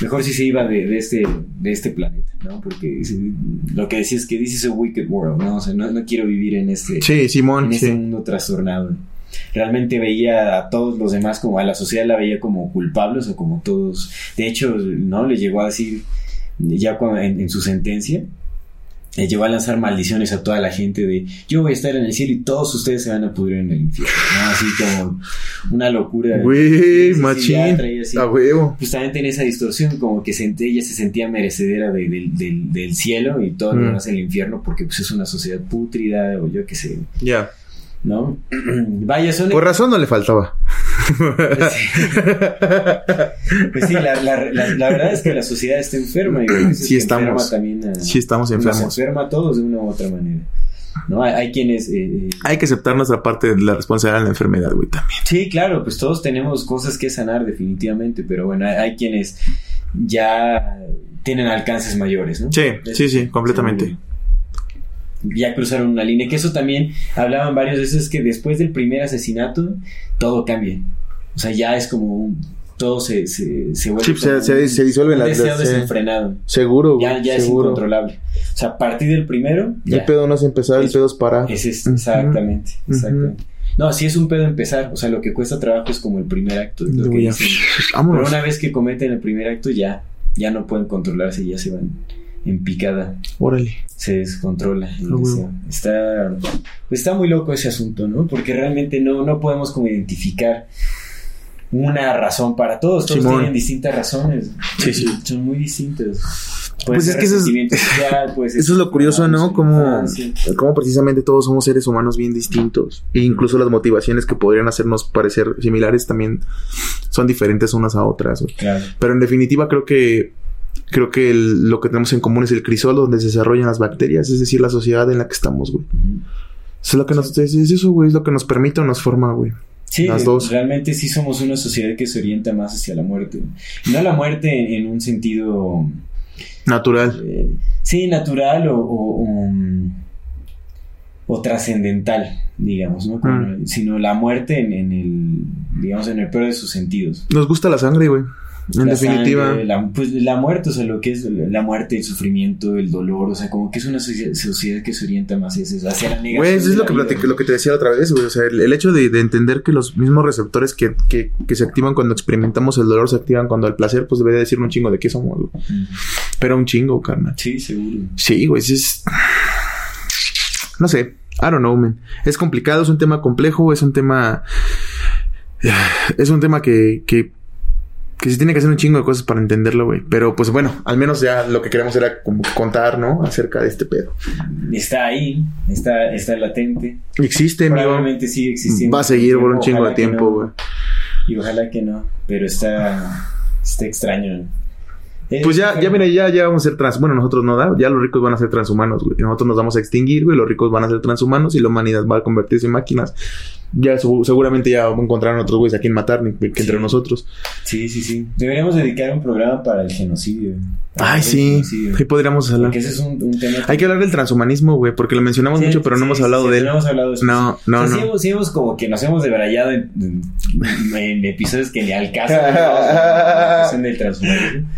mejor si se iba de, de este, de este planeta, ¿no? Porque dice- lo que decía es que this is a wicked world, ¿no? O sea, no, no quiero vivir en este, Sí, Simón, en este sí. mundo trastornado. Realmente veía a todos los demás como a la sociedad la veía como culpables o como todos. De hecho, no le llegó a decir ya cuando- en, en su sentencia le llegó a lanzar maldiciones a toda la gente de yo voy a estar en el cielo y todos ustedes se van a pudrir en el infierno. ¿no? Así como una locura. Güey, machín. A huevo. Justamente en esa distorsión, como que sent- ella se sentía merecedera de- del- del- del cielo y todo lo Mm. demás en el infierno porque pues es una sociedad pútrida o yo qué sé, Ya. ¿No? *clears throat* Vaya. Por razón no le faltaba. *laughs* Pues sí, la, la- la- la verdad es que la sociedad está enferma y Sí estamos. enferma también a- Sí estamos nos enfermos. enferma a todos de una u otra manera. ¿no? Hay, hay quienes... eh, eh, Hay que aceptar nuestra parte de la responsabilidad de la enfermedad, güey, también. Sí, claro, pues todos tenemos cosas que sanar definitivamente, pero bueno, hay, hay quienes ya tienen alcances mayores, ¿no? Sí, Es- sí, sí, completamente. Ya cruzaron una línea, que eso también hablaban varios de eso, es que después del primer asesinato todo cambia. O sea, ya es como un... Todo se, se, se vuelve Sí, se- se- disuelve un la- deseo desenfrenado. Seguro. Ya, ya es incontrolable. O sea, a partir del primero, El ya. pedo no es empezar, el Es- pedo es parar. Ese es Ujú. exactamente, exactamente. No, sí es un pedo empezar. O sea, lo que cuesta trabajo es como el primer acto. lo que dicen. Pero una vez que cometen el primer acto, ya, ya no pueden controlarse, ya se van en picada. Órale. Se descontrola. Está, pues está muy loco ese asunto, ¿no? Porque realmente no, no podemos como identificar una razón para todos. Todos tienen distintas razones. Sí, sí. Son muy distintas. Puede Pues es que eso es- *laughs* social, Eso es lo curioso, ¿no? Como, como precisamente todos somos seres humanos bien distintos. E incluso las motivaciones que podrían hacernos parecer similares también son diferentes unas a otras. Claro. Pero en definitiva creo que creo que el- lo que tenemos en común es el crisol donde se desarrollan las bacterias, es decir, la sociedad en la que estamos, güey. Es lo que nos es es eso, güey, es lo que nos permite o nos forma, güey. Sí, Las dos. realmente sí somos una sociedad que se orienta más hacia la muerte. No la muerte en, un sentido, Natural. eh, sí, natural o, o, o, o trascendental, digamos, ¿no? Como- Mm. Sino la muerte en, en el, digamos, en el peor de sus sentidos. Nos gusta la sangre, güey. En La definitiva. sangre, la, pues la muerte, o sea, lo que es la muerte, el sufrimiento, el dolor, o sea, como que es una socie- sociedad que se orienta más hacia, eso, hacia la negación. Güey, eso es lo que, vida. platic- lo que te decía otra vez, güey. O sea, el, el hecho de, de entender que los mismos receptores que, que, que se activan cuando experimentamos el dolor se activan cuando el placer, pues debe de decir un chingo de qué somos, güey. Mm. Pero un chingo, carnal. Sí, seguro. Sí, güey, es. No sé. I don't know, man. Es complicado, es un tema complejo, es un tema. Es un tema que, que, que se tiene que hacer un chingo de cosas para entenderlo, güey. Pero pues bueno, al menos ya lo que queremos era como contar, ¿no? Acerca de este pedo. Está ahí, está, está latente. Existe, amigo. Probablemente sigue existiendo. Va a seguir por un Ojalá chingo de tiempo, no. güey. Y ojalá que no, pero está, está extraño. Eh, Pues ya, ya, mira, ya, ya vamos a ser trans. Bueno, nosotros no da. Ya los ricos van a ser transhumanos, güey. Nosotros nos vamos a extinguir, güey. Los ricos van a ser transhumanos y la humanidad va a convertirse en máquinas. Ya seguramente ya encontrarán otros güeyes a quien matar que entre Sí. nosotros. Sí, sí, sí. Deberíamos dedicar un programa para el genocidio. Para Ay, el sí. genocidio. Sí, podríamos hablar. Porque ese es un, un tema. Hay que hablar del transhumanismo, güey, porque lo mencionamos Sí, mucho, pero no hemos hablado de él. No hemos hablado de eso. No, no, O sea, no. hemos, sí hemos como que nos hemos debrayado en, en- en episodios que ni al caso. *laughs* ¿no? La cuestión del transhumanismo.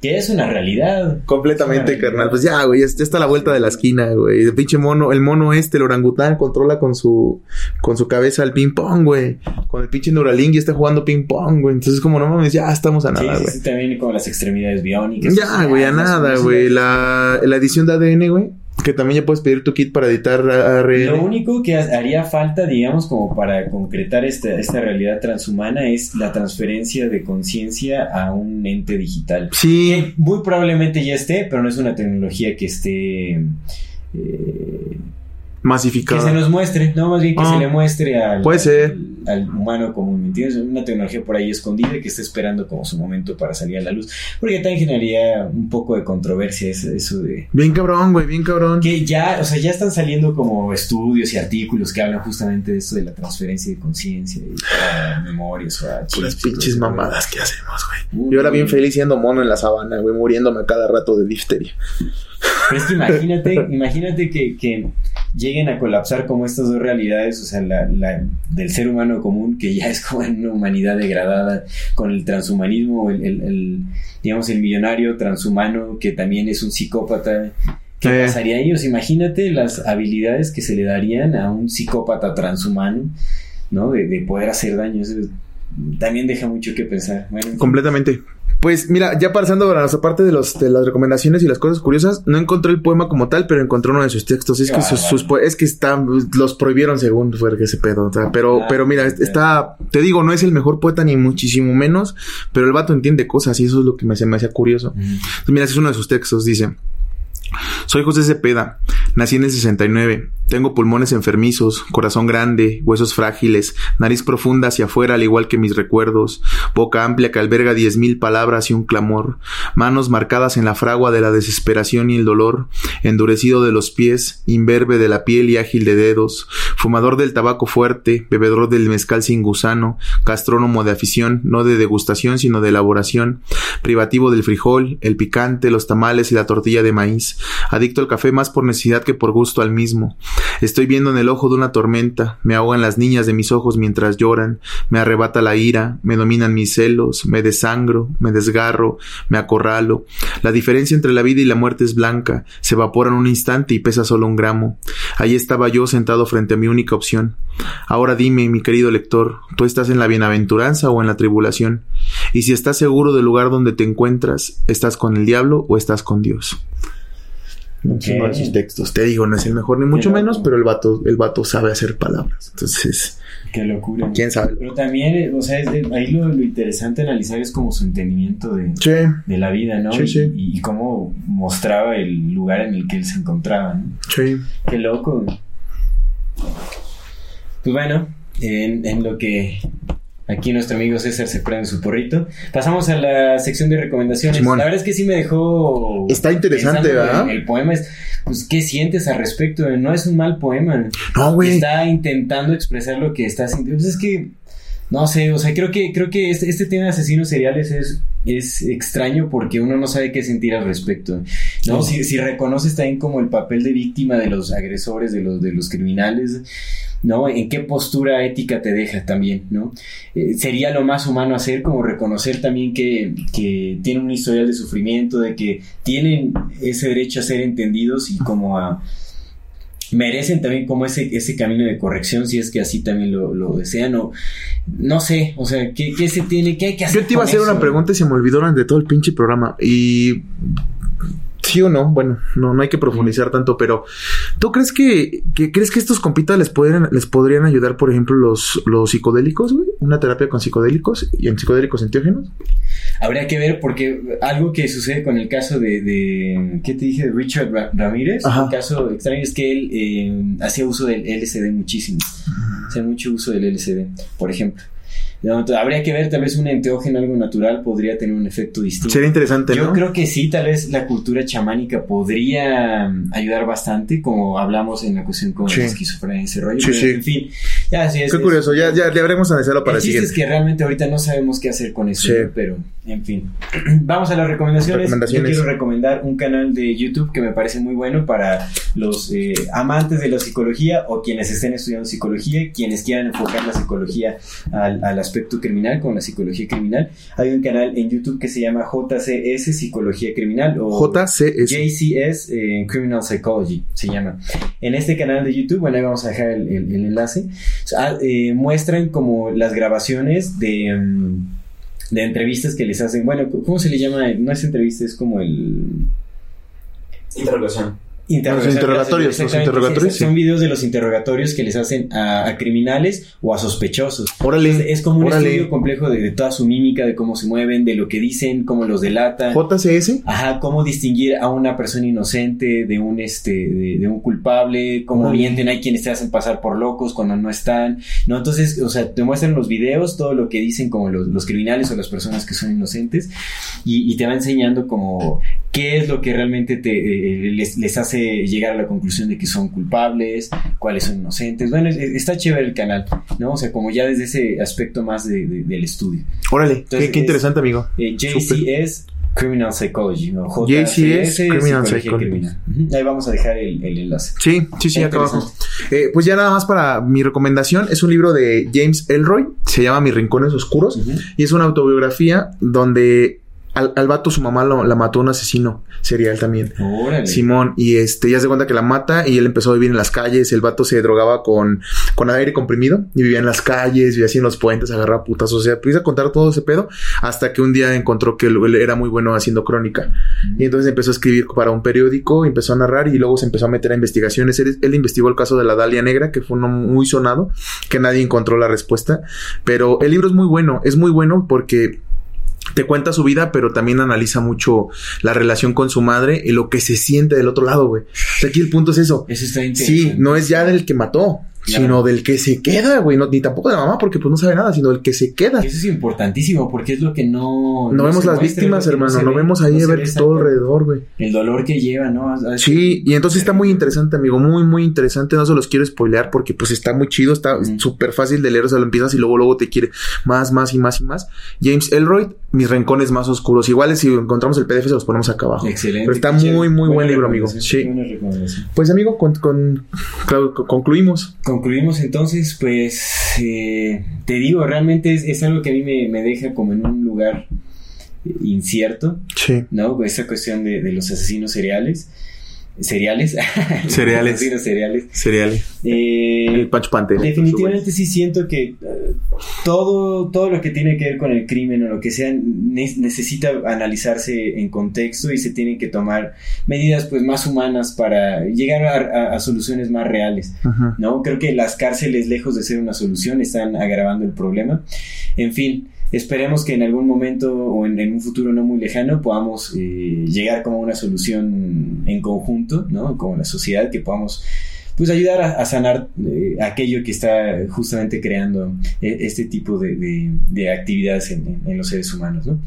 Que es una realidad. Completamente, carnal. Pues ya, güey, ya está a la vuelta de la esquina, güey. El pinche mono, el mono este, el orangután, controla con su, con su cabeza el ping pong, güey. Con el pinche Neuralink ya está jugando ping pong, güey. Entonces, como no mames, ya estamos a Sí, nada, sí, güey. sí, también como las extremidades biónicas. Ya, güey, a nada, güey. La, la edición de ADN, güey. Que también ya puedes pedir tu kit para editar ARN. Lo único que haría falta, digamos, como para concretar esta, esta realidad transhumana es la transferencia de conciencia a un ente digital. Sí. Que muy probablemente ya esté, pero no es una tecnología que esté... Eh, masificada. Que se nos muestre, no, más bien que Ah. se le muestre al, Puede ser. al, al humano común, ¿me entiendes? Una tecnología por ahí escondida que está esperando como su momento para salir a la luz. Porque también generaría un poco de controversia eso, eso de... Bien cabrón, güey, bien cabrón. Que ya, o sea, ya están saliendo como estudios y artículos que hablan justamente de esto de la transferencia de conciencia y a memorias o a Puras chips y todo pinches mamadas que hacemos, güey. Yo era bien feliz siendo mono en la sabana, güey, muriéndome a cada rato de difteria. Pero es que imagínate, *laughs* imagínate que, que lleguen a colapsar como estas dos realidades, o sea, la, la del ser humano común, que ya es como en una humanidad degradada, con el transhumanismo, el, el- el, digamos, el millonario transhumano, que también es un psicópata. ¿Qué Eh. pasaría a ellos? Imagínate las habilidades que se le darían a un psicópata transhumano, ¿no? De, de poder hacer daño. Eso también deja mucho que pensar. Bueno. Completamente. Pues mira, ya pasando a nuestra parte de, los, de las recomendaciones y las cosas curiosas, no encontré el poema como tal, pero encontré uno de sus textos. Es que sus, bárbaro. sus poe- es que están, los prohibieron según fue ese pedo. o sea, pero, Ah, pero mira, está, te digo, no es el mejor poeta ni muchísimo menos, pero el vato entiende cosas y eso es lo que me, se me hacía curioso. Entonces, mira, ese es uno de sus textos, dice. Soy José Cepeda, nací en el 69, tengo pulmones enfermizos, corazón grande, huesos frágiles, nariz profunda hacia afuera al igual que mis recuerdos, boca amplia que alberga diez mil palabras y un clamor, manos marcadas en la fragua de la desesperación y el dolor, endurecido de los pies, imberbe de la piel y ágil de dedos, fumador del tabaco fuerte, bebedor del mezcal sin gusano, gastrónomo de afición, no de degustación sino de elaboración, privativo del frijol, el picante, los tamales y la tortilla de maíz, adicto al café más por necesidad que por gusto al mismo. Estoy viendo en el ojo de una tormenta, me ahogan las niñas de mis ojos mientras lloran, me arrebata la ira, me dominan mis celos, me desangro, me desgarro, me acorralo. La diferencia entre la vida y la muerte es blanca, se evapora en un instante y pesa solo un gramo. Ahí estaba yo sentado frente a mi única opción. Ahora dime, mi querido lector, ¿tú estás en la bienaventuranza o en la tribulación? Y si estás seguro del lugar donde te encuentras, ¿estás con el diablo o estás con Dios? Ok. Uno de sus textos. Te digo, no es el mejor ni mucho menos, pero el vato, el vato sabe hacer palabras. Entonces, Qué locura. quién sabe. Pero también, eh, o sea, es de- ahí lo, lo interesante analizar es como su entendimiento de, Sí, de la vida, ¿no? Sí, y, sí. y cómo mostraba el lugar en el que él se encontraba, ¿no? sí. Qué loco. Pues bueno, en, en lo que aquí nuestro amigo César se prende su porrito, pasamos a la sección de recomendaciones. Simón. La verdad es que sí me dejó... Está interesante, ¿verdad? El poema es, pues, ¿qué sientes al respecto? No es un mal poema. No, güey. está intentando expresar lo que está sintiendo. Pues es que, no sé, o sea, creo que, creo que este, este tema de asesinos seriales es, es extraño porque uno no sabe qué sentir al respecto. ¿no? Si, si reconoces también como el papel de víctima de los agresores, de los, de los criminales, ¿no? ¿En qué postura ética te deja también, ¿no? Eh, sería lo más humano hacer como reconocer también que, que tienen un historial de sufrimiento, de que tienen ese derecho a ser entendidos y como a merecen también como ese, ese camino de corrección si es que así también lo, lo desean o no sé, o sea, ¿qué, qué se tiene, qué hay que hacer? Yo te iba a hacer eso? una pregunta y se me olvidó durante todo el pinche programa. Y. Sí o no, bueno, no, no hay que profundizar tanto, pero ¿tú crees que, que crees que estos compitas les pueden, les podrían ayudar, por ejemplo, los, los psicodélicos, güey? Una terapia con psicodélicos y en psicodélicos enteógenos. Habría que ver porque algo que sucede con el caso de, de ¿qué te dije? De Richard Ra- Ramírez, Ajá. un caso extraño es que él eh, hacía uso del LSD muchísimo, hacía mucho uso del LSD, por ejemplo. No, habría que ver, tal vez un enteógeno, algo natural, podría tener un efecto distinto. Sería interesante, Yo ¿no? creo que sí, tal vez la cultura chamánica podría mm, ayudar bastante, como hablamos en la cuestión con Sí. la esquizofrenia y ese rollo. Sí, pero, sí. En fin, ya sí es. Qué es- curioso, ya, ya, habremos analizarlo para el chiste es siguiente. que realmente ahorita no sabemos qué hacer con eso, Sí. pero en fin. *clears throat* Vamos a las recomendaciones. Recomendaciones. Yo quiero recomendar un canal de YouTube que me parece muy bueno para los eh, amantes de la psicología o quienes estén estudiando psicología, quienes quieran enfocar la psicología al, al aspecto criminal con la psicología criminal. Hay un canal en YouTube que se llama JCS Psicología Criminal o JCS. JCS eh, Criminal Psychology se llama. En este canal de YouTube, bueno, ahí vamos a dejar el, el- el enlace, sea, eh, muestran como las grabaciones de, mm, de entrevistas que les hacen. Bueno, ¿cómo se le llama? No es entrevista, es como el... Interrogación. Interrogatorios, los interrogatorios. Son videos de los interrogatorios que les hacen a, criminales o a sospechosos. Órale. Es, como un estudio complejo de, toda su mímica, de cómo se mueven, de lo que dicen, cómo los delatan. JCS. Ajá, cómo distinguir a una persona inocente de un este, de, un culpable, cómo mienten, hay quienes te hacen pasar por locos cuando no están. No, entonces, o sea, te muestran los videos, todo lo que dicen como los, criminales o las personas que son inocentes, y, te va enseñando como qué es lo que realmente te, eh, les, les hace llegar a la conclusión de que son culpables, cuáles son inocentes. Bueno, está chévere el canal, ¿no? O sea, como ya desde ese aspecto más del estudio. Órale, qué, interesante, amigo. Eh, JCS Criminal Psychology, ¿no? JCS Criminal Psychology. Ahí vamos a dejar el, enlace. Sí, sí, sí, acá abajo. Eh, pues ya nada más para mi recomendación, es un libro de James Elroy, se llama Mis Rincones Oscuros, y es una autobiografía donde al, al, vato su mamá lo, la mató un asesino serial también. Simón. Y este, ya se cuenta que la mata y él empezó a vivir en las calles. El vato se drogaba con, con aire comprimido y vivía en las calles, vivía así en los puentes, agarraba putas. O sea, empieza a contar todo ese pedo hasta que un día encontró que él, era muy bueno haciendo crónica. Y entonces empezó a escribir para un periódico, empezó a narrar y luego se empezó a meter a investigaciones. Él, él investigó el caso de la Dalia Negra, que fue uno muy sonado, que nadie encontró la respuesta. Pero el libro es muy bueno, es muy bueno porque te cuenta su vida, pero también analiza mucho la relación con su madre y lo que se siente del otro lado, güey. O sea, aquí el punto es eso. Eso está Sí, no es ya del que mató sino del que se queda, güey, no, ni tampoco de la mamá porque pues no sabe nada, sino del que se queda. Eso es importantísimo porque es lo que no... No, vemos las víctimas, hermano, no, vemos ahí a ver todo alrededor, güey. El dolor que lleva, ¿no? Sí, y entonces está muy interesante, amigo, muy, muy interesante, no se los quiero spoilear porque pues está muy chido, está súper fácil de leer, o sea, lo empiezas y luego, luego te quiere más, más y más y más. James Elroy, Mis Rincones Más Oscuros, igual si encontramos el PDF se los ponemos acá abajo. Excelente. Pero está muy, muy buen libro, amigo. Sí. Pues amigo, con, con, concluimos. Concluimos entonces, pues eh, te digo, realmente es, algo que a mí me, deja como en un lugar incierto, sí. ¿no? Esa cuestión de, de los asesinos seriales cereales. *laughs* Cereales. cereales. Cereales. Eh, el Patch Panther. Definitivamente sí siento que eh, todo, todo lo que tiene que ver con el crimen o lo que sea necesita analizarse en contexto y se tienen que tomar medidas pues más humanas para llegar a, soluciones más reales. ¿no? Creo que las cárceles, lejos de ser una solución, están agravando el problema. En fin. Esperemos que en algún momento o en, un futuro no muy lejano podamos eh, llegar como una solución en conjunto, ¿no? Como la sociedad, que podamos pues ayudar a, sanar eh, aquello que está justamente creando eh, este tipo de, de, actividades en, en, los seres humanos, ¿no?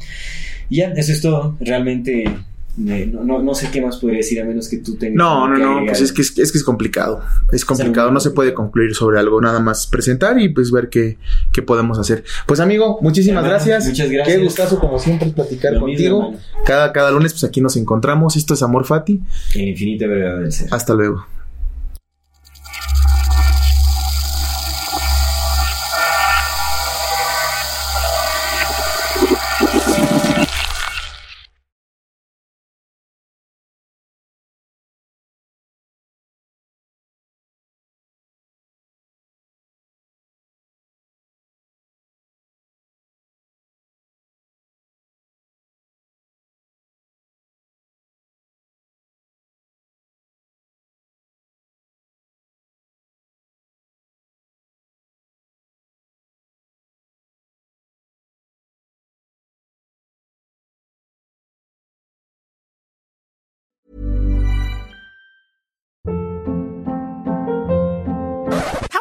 Y ya, eso es todo. Realmente no, no, sé qué más podría decir a menos que tú tengas. No, no, no, pues es que es, que es complicado. Es complicado, no se puede concluir sobre algo, nada más presentar y pues ver qué, qué podemos hacer. Pues amigo, muchísimas gracias. Muchas gracias. Qué gustazo como siempre platicar contigo. cada, cada lunes pues aquí nos encontramos. Esto es Amor Fati. En infinita verdad del ser. Hasta luego.